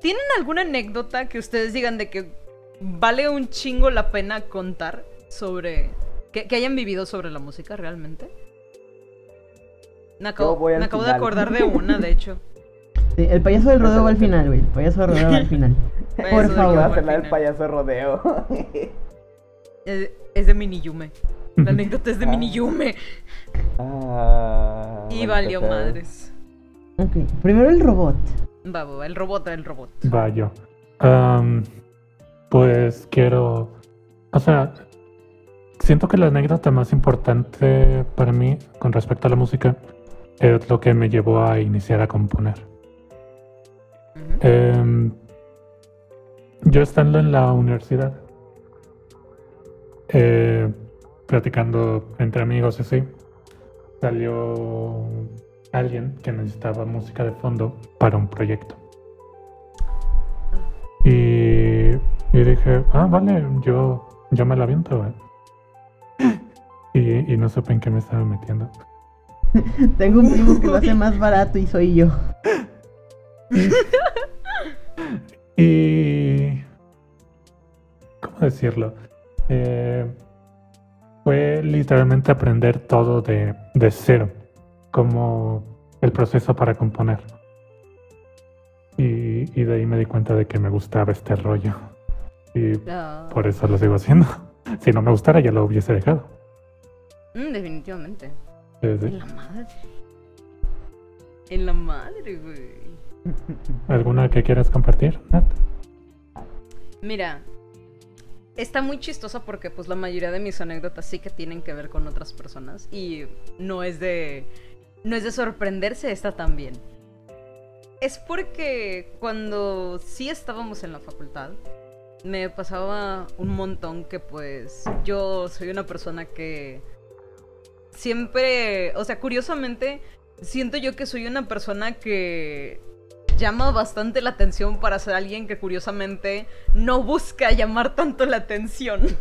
¿Tienen alguna anécdota que ustedes digan de que vale un chingo la pena contar sobre. que, que hayan vivido sobre la música realmente? Me acabo, Yo voy al me acabo de acordar de una, de hecho. Sí, el payaso del rodeo va al final, güey. El payaso del rodeo va al final. Por favor. rodeo. Va a al ser la del payaso de rodeo. Es, es de Mini Yume. La anécdota es de Ah. Mini Yume. ah, Y valió madres. Ok. Primero el robot. Va, va, va, el robot, el robot. Va yo. Pues quiero. O sea, siento que la anécdota más importante para mí con respecto a la música es lo que me llevó a iniciar a componer. Em, yo estando en la universidad, eh, platicando entre amigos y así, salió alguien que necesitaba música de fondo para un proyecto. Y, y dije, ah, vale, yo, yo me la aviento. güey". Y, y no supe en qué me estaba metiendo. Tengo un primo que lo hace más barato y soy yo. Y... ¿Cómo decirlo? Eh, fue literalmente aprender todo de, de cero, como el proceso para componer. Y, y de ahí me di cuenta de que me gustaba este rollo. Y Ah, por eso lo sigo haciendo. Si no me gustara ya lo hubiese dejado. mm, definitivamente. Sí, sí. En la madre. En la madre, güey. ¿Alguna que quieras compartir, Nat? Mira, está muy chistosa porque pues la mayoría de mis anécdotas sí que tienen que ver con otras personas y no es de no es de sorprenderse esta también. Es porque cuando sí estábamos en la facultad me pasaba un montón que pues yo soy una persona que siempre, o sea, curiosamente siento yo que soy una persona que llama bastante la atención para ser alguien que curiosamente no busca llamar tanto la atención.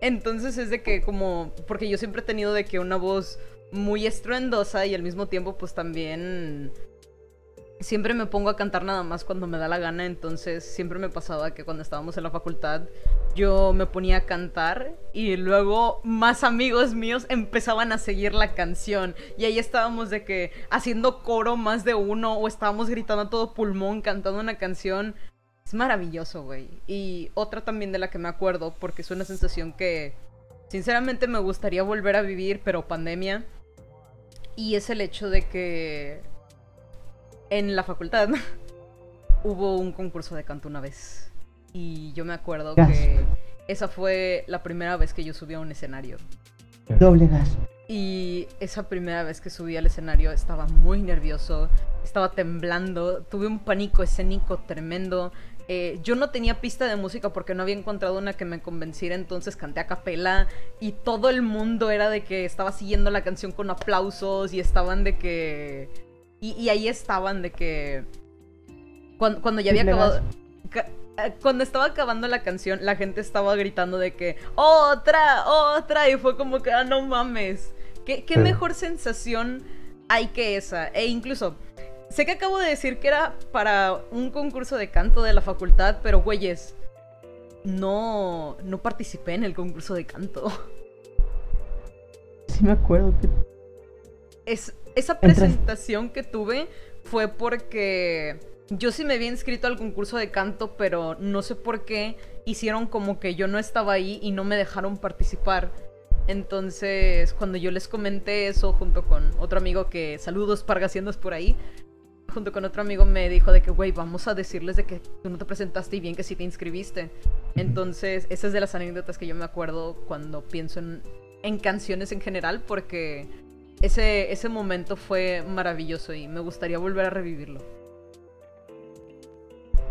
Entonces es de que como, porque yo siempre he tenido de que una voz muy estruendosa y al mismo tiempo pues también siempre me pongo a cantar nada más cuando me da la gana, entonces siempre me pasaba que cuando estábamos en la facultad yo me ponía a cantar y luego más amigos míos empezaban a seguir la canción y ahí estábamos de que haciendo coro más de uno o estábamos gritando a todo pulmón cantando una canción. Es maravilloso, güey. Y otra también de la que me acuerdo porque es una sensación que sinceramente me gustaría volver a vivir, pero pandemia. Y es el hecho de que en la facultad hubo un concurso de canto una vez. Y yo me acuerdo Gas. que esa fue la primera vez que yo subí a un escenario. Doble gas. Y esa primera vez que subí al escenario estaba muy nervioso, estaba temblando, tuve un pánico escénico tremendo. Eh, yo no tenía pista de música porque no había encontrado una que me convenciera, entonces canté a capela y todo el mundo era de que estaba siguiendo la canción con aplausos y estaban de que... Y, y ahí estaban de que... Cuando, cuando ya había acabado... ca- eh, Cuando estaba acabando la canción, la gente estaba gritando de que otra, otra, y fue como que, ah, no mames. ¿Qué, qué Sí. mejor sensación hay que esa? E incluso, sé que acabo de decir que era para un concurso de canto de la facultad, pero güeyes, no, no participé en el concurso de canto. Sí me acuerdo que... Es, esa presentación que tuve fue porque yo sí me había inscrito al concurso de canto, pero no sé por qué hicieron como que yo no estaba ahí y no me dejaron participar. Entonces, cuando yo les comenté eso junto con otro amigo que, saludos Pargaciendos por ahí, junto con otro amigo me dijo de que, güey, vamos a decirles de que tú no te presentaste y bien que sí te inscribiste. Entonces, esa es de las anécdotas que yo me acuerdo cuando pienso en en canciones en general porque ese, ese momento fue maravilloso y me gustaría volver a revivirlo.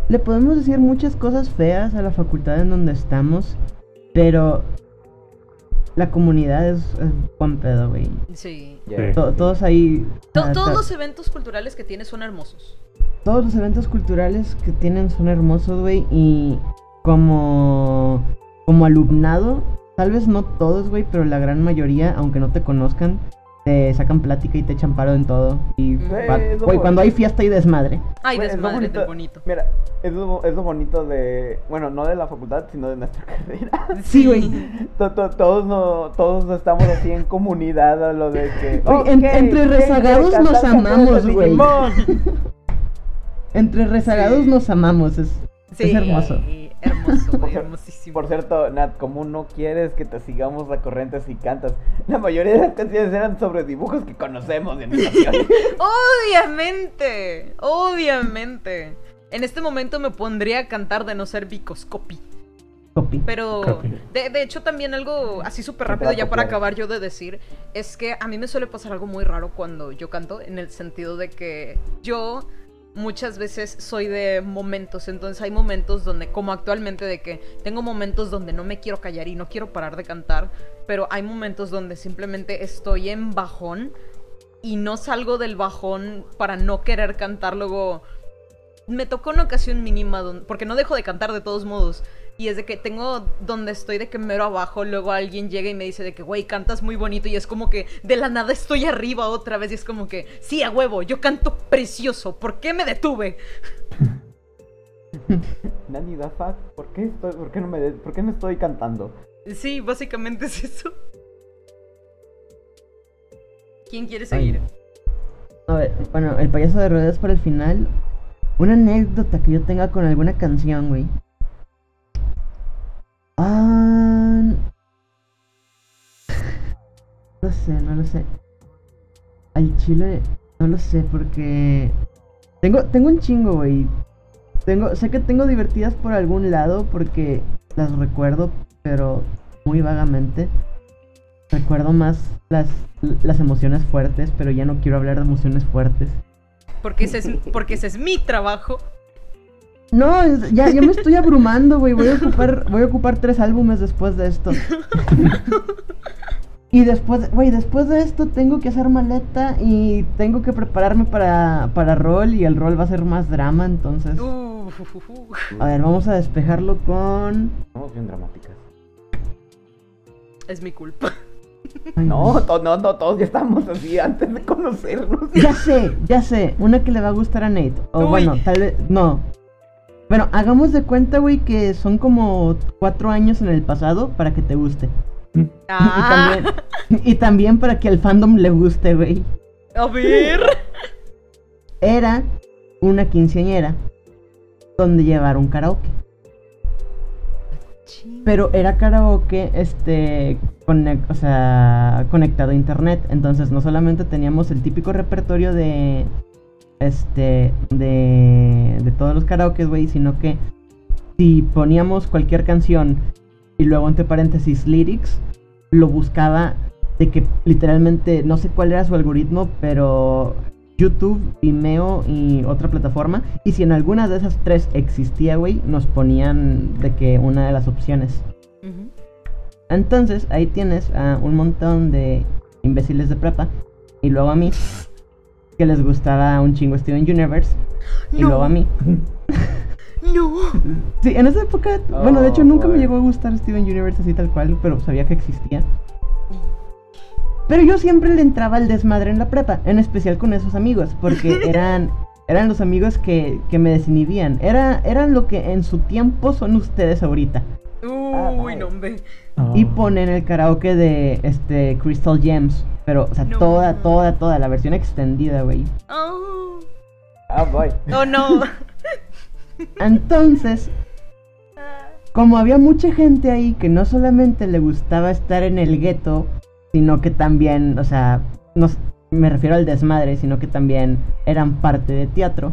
Le podemos decir muchas cosas feas a la facultad en donde estamos, pero la comunidad es, es buen pedo, güey. Sí. To- todos ahí... To- ah, todos los eventos culturales que tiene son hermosos. todos los eventos culturales que tienen son hermosos, güey. Y como, como alumnado, tal vez no todos, güey, pero la gran mayoría, aunque no te conozcan, te sacan plática y te echan paro en todo. Y, Güey, lo güey, bueno. cuando hay fiesta y desmadre. Ay, Güey, es lo desmadre bonito. Mira, es lo, es lo bonito de. Bueno, no de la facultad, sino de nuestra carrera. Sí, güey. To- to- todos, no, todos estamos así en comunidad a lo de que. Oye, en- "Ok, entre ¿quién rezagados nos amamos, güey. Digimon?" Entre rezagados Sí. nos amamos, es, Sí, es hermoso. Hermoso, güey, hermosísimo. Por cierto, Nat, como no quieres que te sigamos la corriente si cantas, la mayoría de las canciones eran sobre dibujos que conocemos de animación. Obviamente, obviamente. En este momento me pondría a cantar de no ser Bicoscopi. Copy. Pero Copy. de, de hecho también algo así súper rápido ya para acabar yo de decir es que a mí me suele pasar algo muy raro cuando yo canto en el sentido de que yo muchas veces soy de momentos, entonces hay momentos donde como actualmente de que tengo momentos donde no me quiero callar y no quiero parar de cantar, pero hay momentos donde simplemente estoy en bajón y no salgo del bajón para no querer cantar luego me tocó una ocasión mínima porque no dejo de cantar de todos modos. Y es de que tengo donde estoy de que mero abajo, luego alguien llega y me dice de que, güey, cantas muy bonito y es como que de la nada estoy arriba otra vez y es como que, sí, a huevo, yo canto precioso, ¿por qué me detuve? Nani da fuck, ¿por qué, estoy, por, qué no me de- ¿por qué no estoy cantando? Sí, básicamente es eso. ¿Quién quiere seguir? A ver, bueno, el payaso de ruedas para el final. Una anécdota que yo tenga con alguna canción, güey. Ah. No sé, no lo sé. Al chile, no lo sé, porque. Tengo, tengo un chingo, güey. Tengo, sé que tengo divertidas por algún lado porque las recuerdo, pero muy vagamente. Recuerdo más las, las emociones fuertes, pero ya no quiero hablar de emociones fuertes. Porque ese es, porque ese es mi trabajo. No, ya, ya me estoy abrumando, güey. Voy a ocupar, voy a ocupar tres álbumes después de esto. Y después, güey, después de esto tengo que hacer maleta y tengo que prepararme para, para rol y el rol va a ser más drama, entonces... Uh, A ver, vamos a despejarlo con... Somos bien dramáticas. es mi culpa. Ay, No, to- no, no, todos ya estamos así antes de conocernos. Ya sé, ya sé. Una que le va a gustar a Nate. O Uy. bueno, tal vez... No. Bueno, hagamos de cuenta, güey, que son como cuatro años en el pasado para que te guste. Ah, Y, también, y también para que al fandom le guste, güey. a ver. Era una quinceañera donde llevaron karaoke. Pero era karaoke, este, o sea, conectado a internet. Entonces no solamente teníamos el típico repertorio de, este, de, de todos los karaokes, güey, sino que si poníamos cualquier canción y luego entre paréntesis lyrics, lo buscaba de que literalmente, no sé cuál era su algoritmo, pero YouTube, Vimeo y otra plataforma. Y si en alguna de esas tres existía, güey, nos ponían de que una de las opciones. Entonces ahí tienes a un montón de imbéciles de prepa. Y luego a mí, que les gustaba un chingo Steven Universe. Y luego a mí. No. Sí, en esa época, bueno, de hecho nunca me llegó a gustar Steven Universe así tal cual, pero sabía que existía. Pero yo siempre le entraba al desmadre en la prepa, en especial con esos amigos, porque eran, eran los amigos que, que me desinhibían. Era, eran lo que en su tiempo son ustedes ahorita. Uy, no, hombre. Ah, Y ponen el karaoke de este Crystal Gems. Pero, o sea, No. toda, toda, toda, la versión extendida, güey. Oh, Ah, bye. oh no. Entonces, como había mucha gente ahí que no solamente le gustaba estar en el gueto, sino que también, o sea, no me refiero al desmadre, sino que también eran parte de teatro,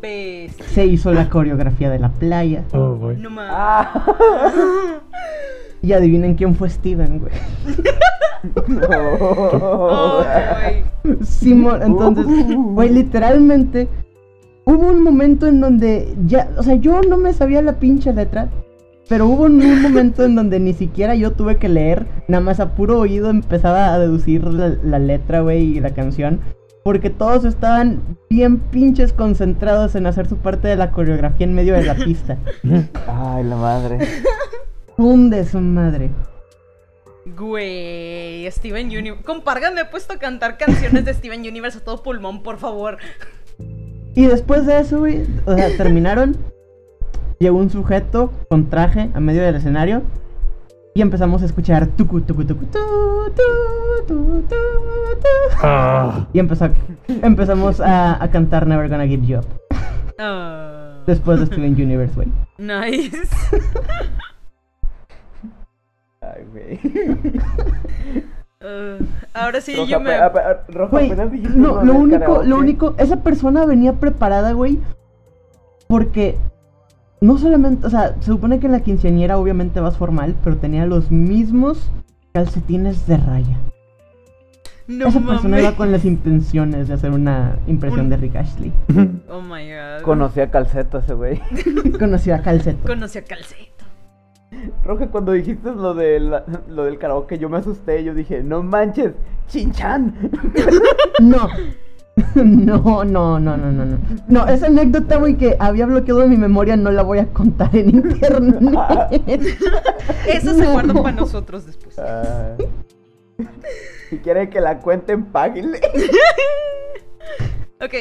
Bestia. se hizo la coreografía de la playa. Oh, boy. No más. Ah, Y adivinen quién fue Steven, güey. Oh, güey. Simón, entonces, güey, literalmente hubo un momento en donde ya, o sea, yo no me sabía la pinche letra, pero hubo un, un momento en donde ni siquiera yo tuve que leer, nada más a puro oído empezaba a deducir la, la letra, güey, y la canción, porque todos estaban bien pinches concentrados en hacer su parte de la coreografía en medio de la pista. Ay, la madre. ¡Pum de su madre! Güey, Steven Universe. Compargan, me he puesto a cantar canciones de Steven Universe a todo pulmón, por favor. Y después de eso, güey, o sea, terminaron. Llegó un sujeto con traje a medio del escenario. Y empezamos a escuchar tucu, tucu, tucu, tu, tu, tu, tu, tu. Ah, Y empezó, empezamos a, a cantar Never Gonna Give You Up. Ah, Después de Steven Universe, güey. nice. Ay, güey. Ah, ahora sí, Roja, yo me. ape- ape- Roja, dijiste no, lo único, lo único, esa persona venía preparada, güey, porque no solamente, o sea, se supone que en la quinceañera obviamente vas formal, pero tenía los mismos calcetines de raya. No esa persona iba con las intenciones de hacer una impresión Un- de Rick Ashley. Oh my god. Conocí a Calceta ese güey. Conoció a Calceto. Conocí a Calceto. Roja, cuando dijiste lo, de la- lo del karaoke, yo me asusté. Yo dije, no manches, chinchan. No. No, no, no, no, no, no. No, esa anécdota, güey, que había bloqueado de mi memoria, no la voy a contar en internet. Eso se No. guarda para nosotros después. Ah. si quieren que la cuenten, páguenle. Ok,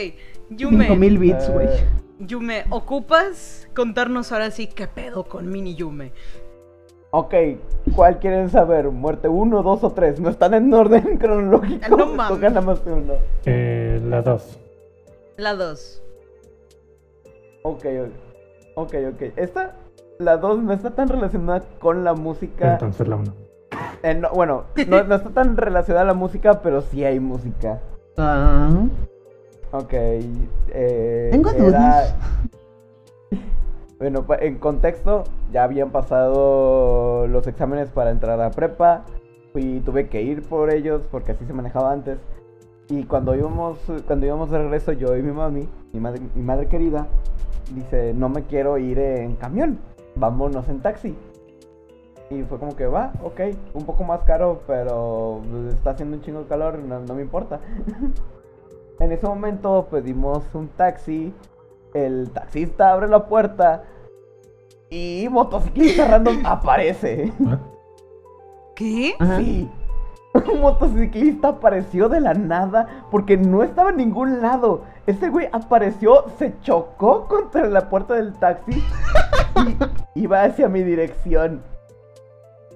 Yume. 5000 bits, güey. Ah, Yume, ¿ocupas contarnos ahora sí qué pedo con Mini Yume? Ok, ¿cuál quieren saber? ¿Muerte 1, 2 o 3? No están en orden cronológico. No me mames. toca nada más uno. eh, la 2. La 2. Ok, ok, ok, ok. Esta, la 2 no está tan relacionada con la música. Entonces la 1. Eh, no, bueno, no, no está tan relacionada a la música, pero sí hay música. Ah, Ok. Eh, Tengo era- dudas. Bueno, en contexto, ya habían pasado los exámenes para entrar a prepa. Y tuve que ir por ellos porque así se manejaba antes. Y cuando íbamos, cuando íbamos de regreso, yo y mi mami, mi madre, mi madre querida, dice, no me quiero ir en camión, vámonos en taxi. Y fue como que va, ok, un poco más caro, pero pues, está haciendo un chingo de calor, no, no me importa. en ese momento pedimos un taxi, el taxista abre la puerta y motociclista random aparece. ¿Qué? ajá. Sí. Un motociclista apareció de la nada porque no estaba en ningún lado. Ese güey apareció, se chocó contra la puerta del taxi y iba hacia mi dirección.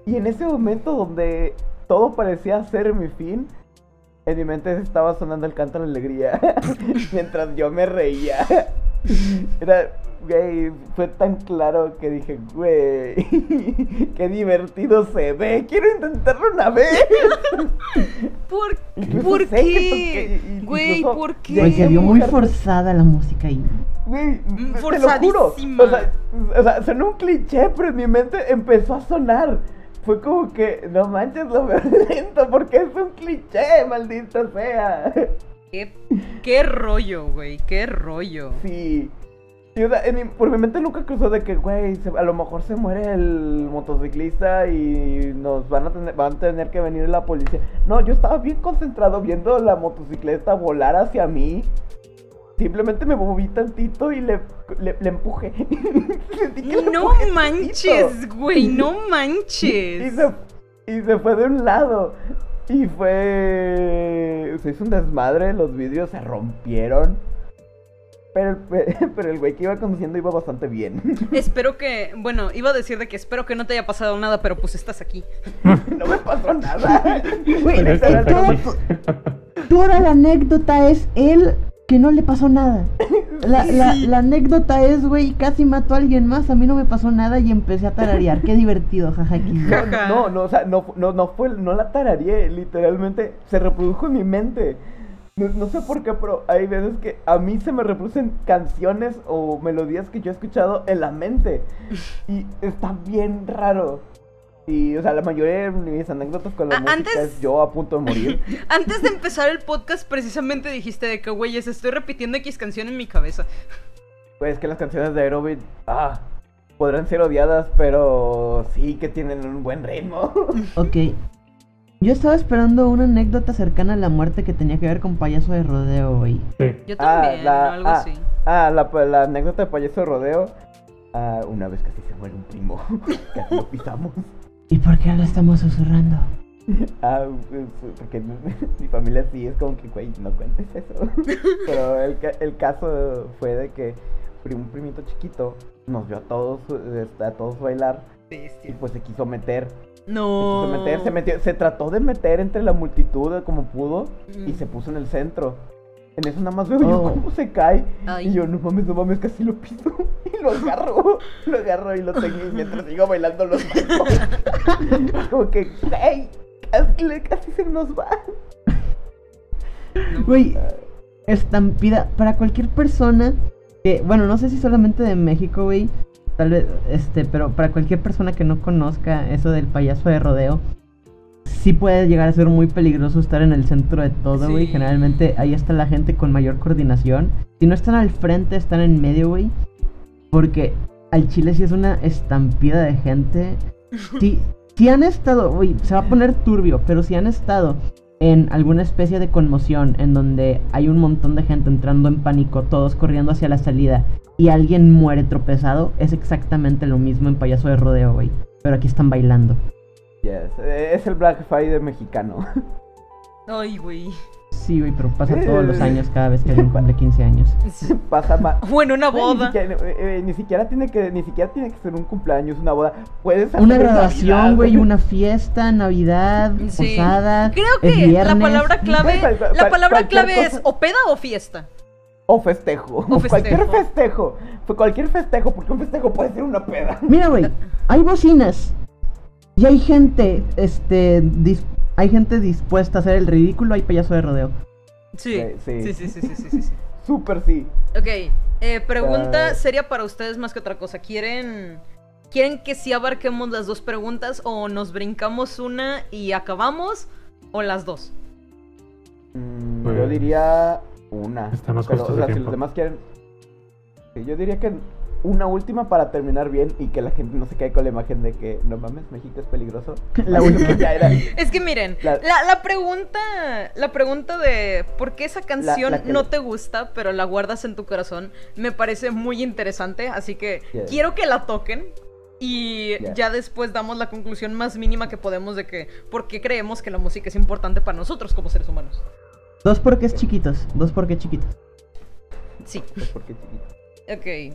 Y en ese momento donde todo parecía ser mi fin, en mi mente estaba sonando el canto de la alegría mientras yo me reía. Era, güey, fue tan claro que dije, güey, qué divertido se ve, quiero intentarlo una vez. ¿Por, Incluso ¿por sé que qué? toqué- Güey, incluso ¿por llegué Güey, se qué? vio muy forzada la música ahí. Güey, Mm, te lo juro. O sea, o sea, sonó un cliché, pero en mi mente empezó a sonar. Fue como que, no manches, lo veo lento porque es un cliché, maldita sea. ¿Qué, qué rollo, güey? ¿Qué rollo? Sí. O sea, en mi- por mi mente nunca cruzó de que, güey, a lo mejor se muere el motociclista y nos van a tener, van a tener que venir la policía. No, yo estaba bien concentrado viendo la motocicleta volar hacia mí. Simplemente me moví tantito y le, le, le empujé. No empujé manches, güey, no tantito. Y manches. se, y se fue de un lado. Y fue. Se hizo un desmadre, los vidrios se rompieron. Pero, el- pero el güey que iba conduciendo iba bastante bien. Espero que, bueno, iba a decir de que espero que no te haya pasado nada, pero pues estás aquí. no me pasó nada. Güey, toda la anécdota es él que no le pasó nada. La, la- Sí. la anécdota es, güey, casi mató a alguien más, a mí no me pasó nada y empecé a tararear. Qué divertido, jaja. Ja. Ajá. No, no, o sea, no, no, no fue, no la tarareé, literalmente se reprodujo en mi mente. No, no sé por qué, pero hay veces que a mí se me reproducen canciones o melodías que yo he escuchado en la mente. Y está bien raro. Y, o sea, la mayoría de mis anécdotas con la música antes- es yo a punto de morir. Antes de empezar el podcast, precisamente dijiste de que, güeyes, estoy repitiendo X canción en mi cabeza. Pues que las canciones de Aerobit, ah, podrán ser odiadas, pero sí que tienen un buen ritmo. Ok. Yo estaba esperando una anécdota cercana a la muerte que tenía que ver con payaso de rodeo, güey. Sí. Yo Ah, también, la- o algo ah, así. Ah, la, la anécdota de payaso de rodeo. Ah, una vez casi se muere un primo. casi lo pisamos. ¿Y por qué lo estamos susurrando? Ah, pues, porque mi familia sí es como que, güey, no cuentes eso. Pero el, ca- el caso fue de que un primito chiquito nos vio a todos, este, a todos bailar y pues se quiso meter. Se No. quiso meter, se metió, se trató de meter entre la multitud como pudo y se puso en el centro. En eso nada más veo yo Oh. cómo se cae. Ay. Y yo, no mames, no mames, casi lo piso. Y lo agarro, lo agarro y lo tengo y mientras sigo bailando los como que, hey, casi, le- casi se nos va. No. Güey, estampida. Para cualquier persona que, bueno, no sé si solamente de México, güey. Tal vez, este, pero para cualquier persona que no conozca eso del payaso de rodeo, sí puede llegar a ser muy peligroso estar en el centro de todo, güey. Sí. Generalmente ahí está la gente con mayor coordinación. Si no están al frente, están en medio, güey. Porque al Chile sí es una estampida de gente. Si, si han estado, güey, se va a poner turbio, pero si han estado en alguna especie de conmoción en donde hay un montón de gente entrando en pánico, todos corriendo hacia la salida y alguien muere tropezado, es exactamente lo mismo en payaso de rodeo, güey. Pero aquí están bailando. Yes, es el Black Friday mexicano. Ay, güey. Sí, güey, pero pasa todos los años cada vez que alguien cumple 15 años. Pasa más. Bueno, una Ni boda. siquiera, eh, eh, ni siquiera tiene que ni siquiera tiene que ser un cumpleaños, una boda. Puedes hacer Una graduación, güey, una fiesta, Navidad, Sí. posada. Creo que la palabra clave, la palabra cualquier clave es o peda o fiesta. o festejo. O Cualquier festejo. festejo. Fue cualquier festejo, porque un festejo puede ser una peda. Mira, güey, hay bocinas. Y hay gente, este, dis- hay gente dispuesta a hacer el ridículo, hay payaso de rodeo. Sí. Sí, Sí, sí. sí, sí, sí, sí, sí, sí. Súper sí. Ok, eh, pregunta Ah. seria para ustedes más que otra cosa. ¿Quieren, ¿Quieren que sí abarquemos las dos preguntas o nos brincamos una y acabamos? ¿O las dos? Mm, Pues, yo diría una. estamos Pero, justos o de sea, si los demás quieren. Sí, yo diría que una última para terminar bien y que la gente no se quede con la imagen de que no mames, México es peligroso. La última. ya era. Es que miren, la, La- la pregunta, la pregunta de por qué esa canción la no te gusta, pero la guardas en tu corazón, me parece muy interesante. Así que Yes. quiero que la toquen. Y Yes. ya después damos la conclusión más mínima que podemos de que por qué creemos que la música es importante para nosotros como seres humanos. Dos porque es chiquitos, dos porque chiquitos. Sí, Pues porque chiquito. Ok.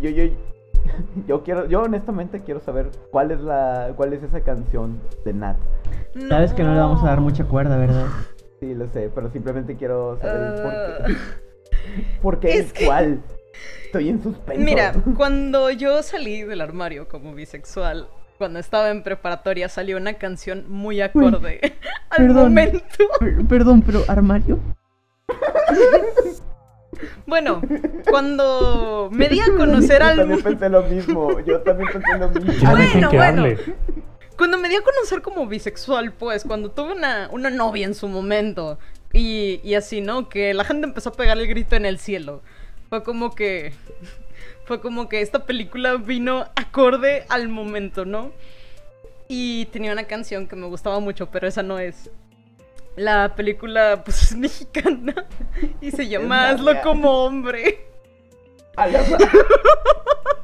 Yo, yo, yo quiero, yo honestamente quiero saber cuál es la, cuál es esa canción de Nat. Sabes que no le vamos a dar mucha cuerda, ¿verdad? Sí, lo sé, pero simplemente quiero saber el por Ah. qué. ¿Por qué Es que- cuál? Estoy en suspenso. Mira, cuando yo salí del armario como bisexual, cuando estaba en preparatoria, salió una canción muy acorde al perdón. momento. Per- perdón, pero armario. Bueno, cuando me di a conocer Yo al también pensé lo mismo. Yo también pensé lo mismo. Ya Bueno, bueno. hable. Cuando me di a conocer como bisexual, pues, cuando tuve una, una novia en su momento, y, y así, ¿no? Que la gente empezó a pegar el grito en el cielo. Fue como que. Fue como que esta película vino acorde al momento, ¿no? Y tenía una canción que me gustaba mucho, pero esa no es. La película, pues, es mexicana. Y se llama Hazlo como hombre.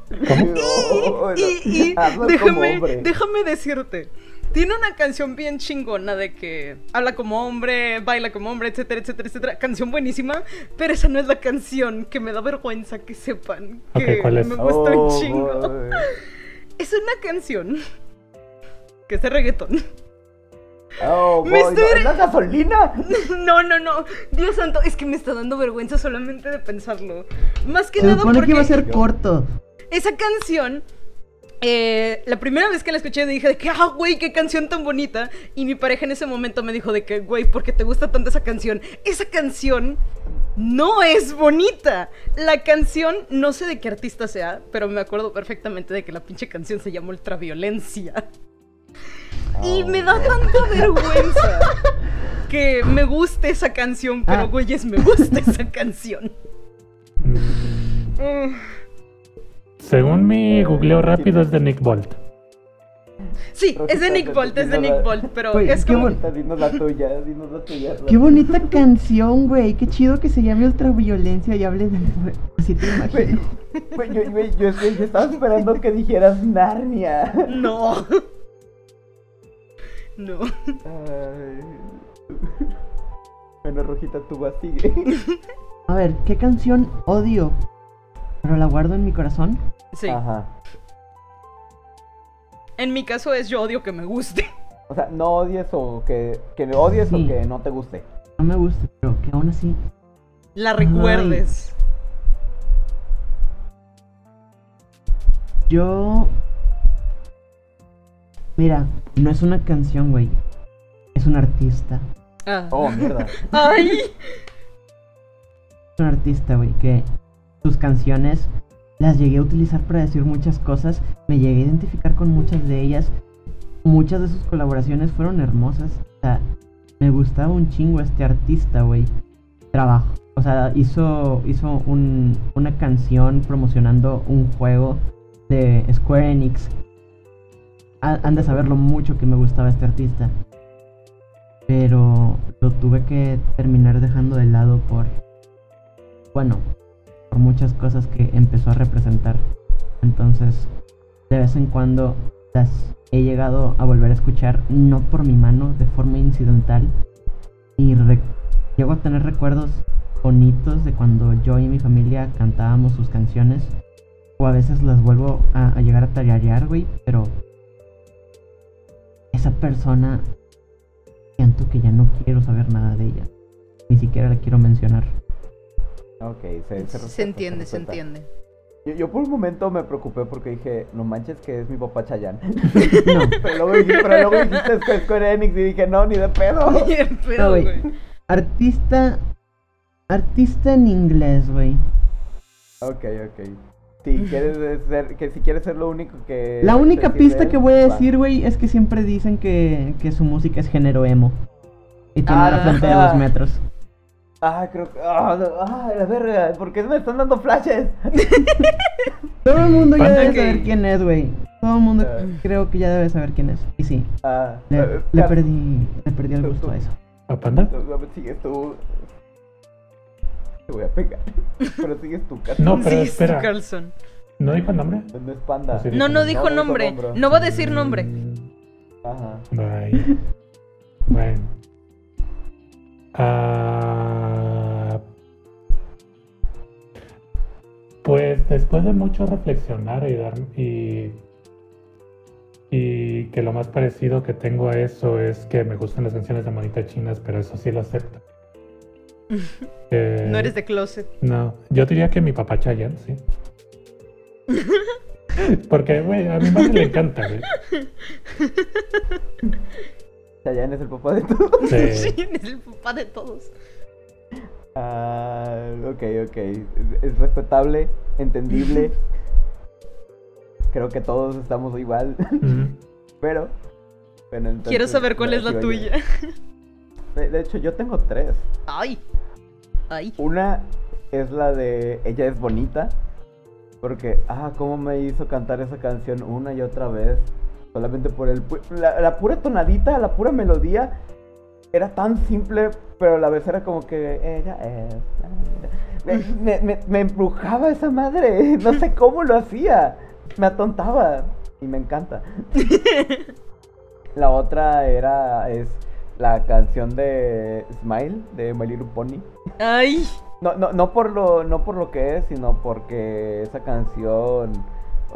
No, no. Y, déjame, hombre. déjame decirte, tiene una canción bien chingona de que habla como hombre, baila como hombre, etcétera, etcétera, etcétera. Canción buenísima, pero esa no es la canción que me da vergüenza que sepan que Ok, ¿cuál es? me gusta Oh, un chingo. boy. Es una canción que es de reggaetón. Oh, boy, estoy ¿no? re- ¿Es la gasolina? No, no, no. Dios santo, es que me está dando vergüenza solamente de pensarlo. Más que Se nada supone porque que iba a ser corto. esa canción, eh, la primera vez que la escuché dije de que, ah, güey, qué canción tan bonita. Y mi pareja en ese momento me dijo de que, güey, ¿por qué te gusta tanto esa canción? Esa canción no es bonita. La canción, no sé de qué artista sea, pero me acuerdo perfectamente de que la pinche canción se llama Ultraviolencia. Y me da tanta vergüenza que me guste esa canción, pero Ah. güeyes, me gusta esa canción. Mm, Según mi googleo rápido es de Nick Bolt. Sí, es de Nick Bolt, es de Nick Bolt, pero es qué como... bon- Dinos la tuya, dinos la tuya. Qué bonita canción, güey. Qué chido que se llame ultraviolencia y hable de. Así te imagino. güey, yo, güey, yo, yo- yo estaba esperando que dijeras Narnia. No. No. Ay. Bueno, Rojita, tú vas, sigue. A ver, ¿qué canción odio? Pero la guardo en mi corazón. Sí. Ajá. En mi caso es yo odio que me guste. O sea, no odies o que, que odies Sí. o que no te guste. No me gusta, pero que aún así. La recuerdes. Yo. Mira, no es una canción, güey. Es un artista. Ah. Oh, mierda. Ay. Es un artista, güey, que sus canciones las llegué a utilizar para decir muchas cosas. Me llegué a identificar con muchas de ellas. Muchas de sus colaboraciones fueron hermosas. O sea, me gustaba un chingo este artista, güey. Trabajo. O sea, hizo, hizo un- una canción promocionando un juego de Square Enix. Ha- Han de saber lo mucho que me gustaba este artista. Pero lo tuve que terminar dejando de lado por bueno, por muchas cosas que empezó a representar. Entonces, de vez en cuando las he llegado a volver a escuchar, no por mi mano, de forma incidental. Y llego a tener recuerdos bonitos de cuando yo y mi familia cantábamos sus canciones. O a veces las vuelvo a, a llegar a tararear, güey, pero esa persona siento que ya no quiero saber nada de ella. Ni siquiera la quiero mencionar. Ok, se, se, respeta, Se entiende, se entiende. Yo, yo por un momento me preocupé porque dije, no manches que es mi papá Chayanne. No. pero, luego dijiste, pero luego dijiste Square- Square Enix y dije, no, ni de pedo. Bien pedo, No, güey. güey. Artista. Artista en inglés, güey. Ok, ok. Si quieres ser, que si quieres ser lo único que... La única pista él, que voy a decir, güey, es que siempre dicen que, que su música es género emo. Y tiene Ah, la frente de dos metros. Ah, creo que... Ah, no, ah, la verga, ¿por qué me están dando flashes? Todo el mundo ya debe que- saber quién es, güey. Todo el mundo Ah. creo que ya debe saber quién es. Y sí, Ah, le, le perdí, le perdí el gusto tú- a eso. ¿A Panda? Sigues tú... Te voy a pegar. Pero sigues tú, Car- No, pero Sí, espera. Carlson. ¿No dijo el nombre? No es panda. Sí. No, no dijo No, no dijo nombre. nombre. No va a decir nombre. Ajá. Bye. Bueno. Ah, pues después de mucho reflexionar y dar y, y que lo más parecido que tengo a eso es que me gustan las canciones de monitas chinas, pero eso sí lo acepto. Eh, No eres de closet. No, yo diría que mi papá Chayanne, sí. Porque, güey, a mi madre le encanta, güey. Chayanne es el papá de todos. Sí. Sí, es el papá de todos. Ah, ok, ok. Es, es respetable, entendible. Creo que todos estamos igual. Pero. bueno, entonces, Quiero saber cuál es la tuya. De, de hecho, yo tengo tres. Ay. Ay. Una es la de Ella es bonita. Porque, ah, cómo me hizo cantar esa canción una y otra vez. Solamente por el. pu- La, la pura tonadita, la pura melodía. Era tan simple, pero a la vez era como que ella es. Me, me, me- me embrujaba esa madre. No sé cómo lo hacía. Me atontaba. Y me encanta. La otra era. Es la canción de Smile de My Little Pony. Ay. No, no, no por lo, no por lo que es, sino porque esa canción,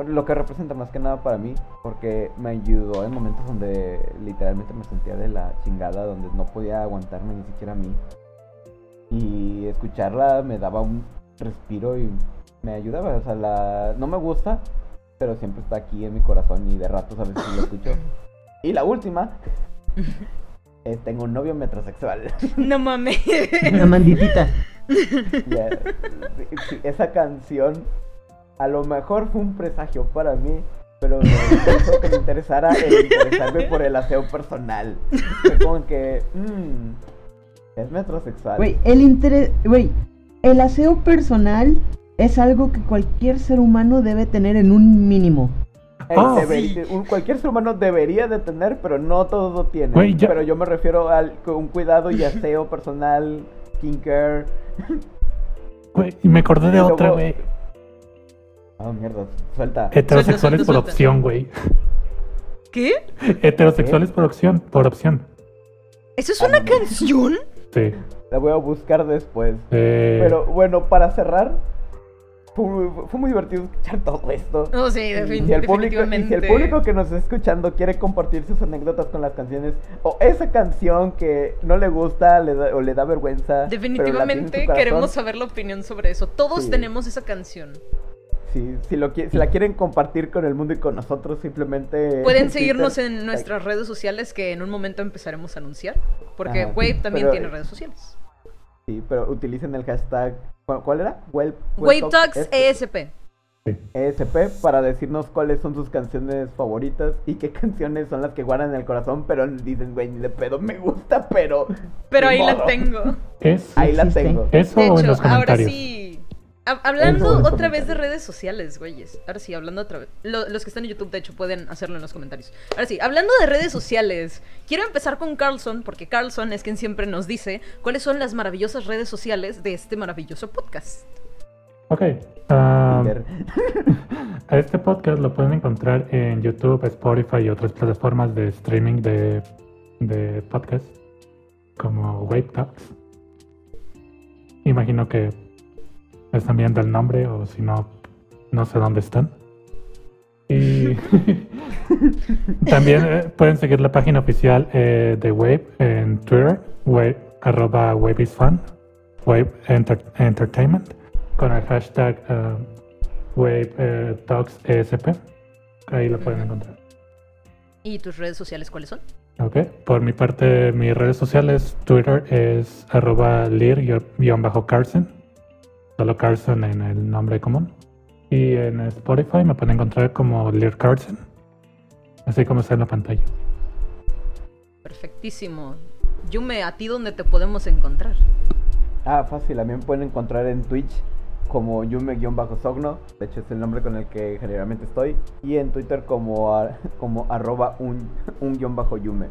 lo que representa más que nada para mí, porque me ayudó en momentos donde literalmente me sentía de la chingada, donde no podía aguantarme ni siquiera a mí. Y escucharla me daba un respiro y me ayudaba. O sea, la, no me gusta, pero siempre está aquí en mi corazón y de ratos a veces lo escucho. Y la última, es tengo un novio metrosexual. No mames. Una manditita. Ya, sí, sí, esa canción a lo mejor fue un presagio para mí, pero me hizo que me interesara el interesarme por el aseo personal. Fue como que, mmm, es metrosexual. Güey, el interés. Güey, el aseo personal es algo que cualquier ser humano debe tener en un mínimo. Ah. Sí. un- cualquier ser humano debería de tener, pero no todos lo tienen. Güey, ya- Pero yo me refiero al con un cuidado y aseo personal, skincare. Güey, y me acordé de otra, güey. Ah, mierda, suelta. Heterosexuales suelta, por suelta. opción, güey. ¿Qué? Heterosexuales por opción, por opción. ¿Eso es una canción? Sí. La voy a buscar después. Eh, Pero bueno, para cerrar, fue muy, fue muy divertido escuchar todo esto. Oh, sí, Y defin- si, el público, y definitivamente. si el público que nos está escuchando quiere compartir sus anécdotas con las canciones o esa canción que no le gusta le da- o le da vergüenza, Definitivamente queremos saber la opinión sobre eso. Todos Sí. tenemos esa canción. sí, si, lo, qui- si la quieren compartir con el mundo y con nosotros, simplemente... Pueden en seguirnos en nuestras redes sociales que en un momento empezaremos a anunciar. Porque Ajá, Wave también pero- tiene redes sociales. Sí, pero utilicen el hashtag... ¿Cuál, era? Wave, Wave Talks Este. ESP. ESP para decirnos cuáles son sus canciones favoritas y qué canciones son las que guardan en el corazón, pero dicen, güey, ni de pedo me gusta, pero. Pero ahí la modo". tengo. es Ahí la tengo. eso De en los ahora comentarios. sí. Hab- Hablando otra vez de redes sociales, güeyes. Ahora sí, hablando otra vez. lo- los que están en YouTube, de hecho, pueden hacerlo en los comentarios. Ahora sí, hablando de redes sociales, quiero empezar con Carlson, porque Carlson es quien siempre nos dice cuáles son las maravillosas redes sociales de este maravilloso podcast. Ok. Tinder. a este podcast lo pueden encontrar en YouTube, Spotify y otras plataformas de streaming de, de podcast como Wave Talks. Imagino que están viendo el nombre o si no, no sé dónde están. Y también eh, pueden seguir la página oficial eh, de Wave en Twitter, wave, arroba Wave is Fun, Wave Enter- Entertainment, con el hashtag eh, Wave eh, Talks ESP. Ahí lo pueden encontrar. ¿Y tus redes sociales cuáles son? Ok, por mi parte, mis redes sociales, Twitter es arroba lir-carson, solo Carson en el nombre común. Y en Spotify me pueden encontrar como Lir Carson, así como está en la pantalla. Perfectísimo. Yume, ¿a ti dónde te podemos encontrar? Ah, fácil, también pueden encontrar en Twitch como Yume-Sogno, de hecho es el nombre con el que generalmente estoy, y en Twitter como, a- como arroba un, un guion bajo Yume.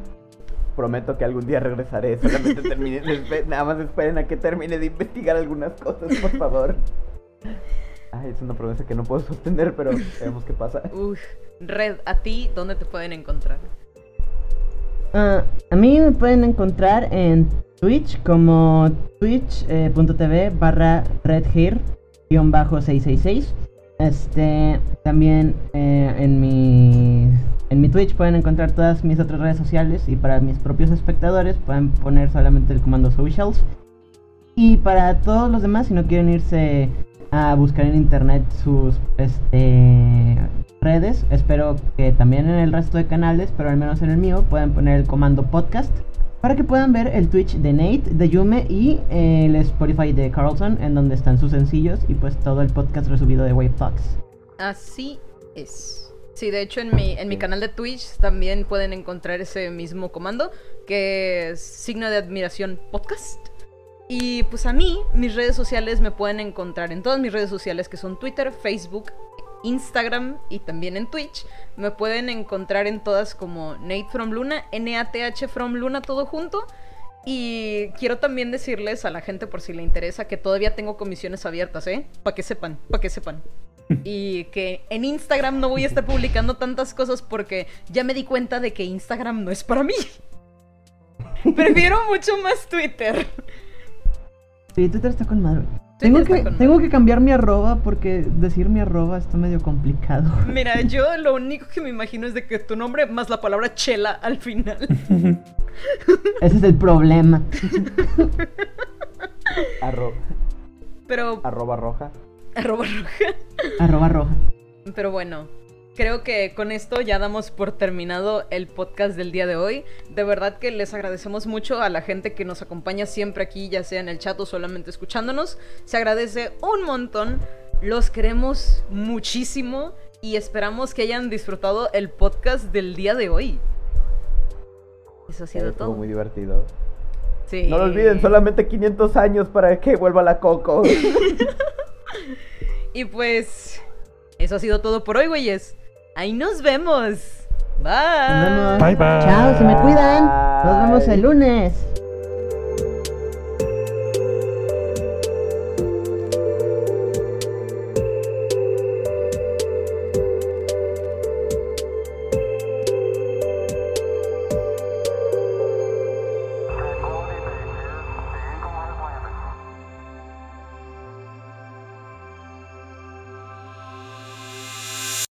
Prometo que algún día regresaré, solamente termine, nada más esperen a que termine de investigar algunas cosas, por favor. Ay, es una promesa que no puedo sostener, pero veremos qué pasa. Uf, Red, ¿a ti dónde te pueden encontrar? Ah, a mí me pueden encontrar en Twitch como twitch.tv barra redhair-666. Este, también eh, en mi en mi Twitch pueden encontrar todas mis otras redes sociales y para mis propios espectadores pueden poner solamente el comando socials. Y para todos los demás, si no quieren irse a buscar en internet sus este, redes, espero que también en el resto de canales, pero al menos en el mío, puedan poner el comando podcast para que puedan ver el Twitch de Nate, de Yume y el Spotify de Carlson, en donde están sus sencillos y pues todo el podcast resubido de Wave. Así es. Sí, de hecho en mi, en mi canal de Twitch también pueden encontrar ese mismo comando, que es signo de admiración podcast. Y pues a mí, mis redes sociales me pueden encontrar en todas mis redes sociales que son Twitter, Facebook, Instagram y también en Twitch. Me pueden encontrar en todas como Nate from Luna, N-A-T-H from Luna, todo junto. Y quiero también decirles a la gente por si le interesa que todavía tengo comisiones abiertas, ¿eh? Para que sepan, para que sepan. Y que en Instagram no voy a estar publicando tantas cosas porque ya me di cuenta de que Instagram no es para mí. Prefiero mucho más Twitter. Sí, Twitter está con madre. Tengo que, tengo que cambiar mi arroba porque decir mi arroba está medio complicado. Mira, yo lo único que me imagino es de que tu nombre más la palabra chela al final. Ese es el problema. Arro- Pero arroba roja. arroba roja. Arroba roja. Pero bueno, creo que con esto ya damos por terminado el podcast del día de hoy. De verdad que les agradecemos mucho a la gente que nos acompaña siempre aquí, ya sea en el chat o solamente escuchándonos. Se agradece un montón. Los queremos muchísimo y esperamos que hayan disfrutado el podcast del día de hoy. Eso ha sido todo. muy divertido. Sí. No lo olviden, solamente 500 años para que vuelva la Coco. Y pues, eso ha sido todo por hoy, güeyes. Ahí nos vemos. Bye. Nos vemos. Bye, bye. Chao, se me cuidan. Nos vemos el lunes.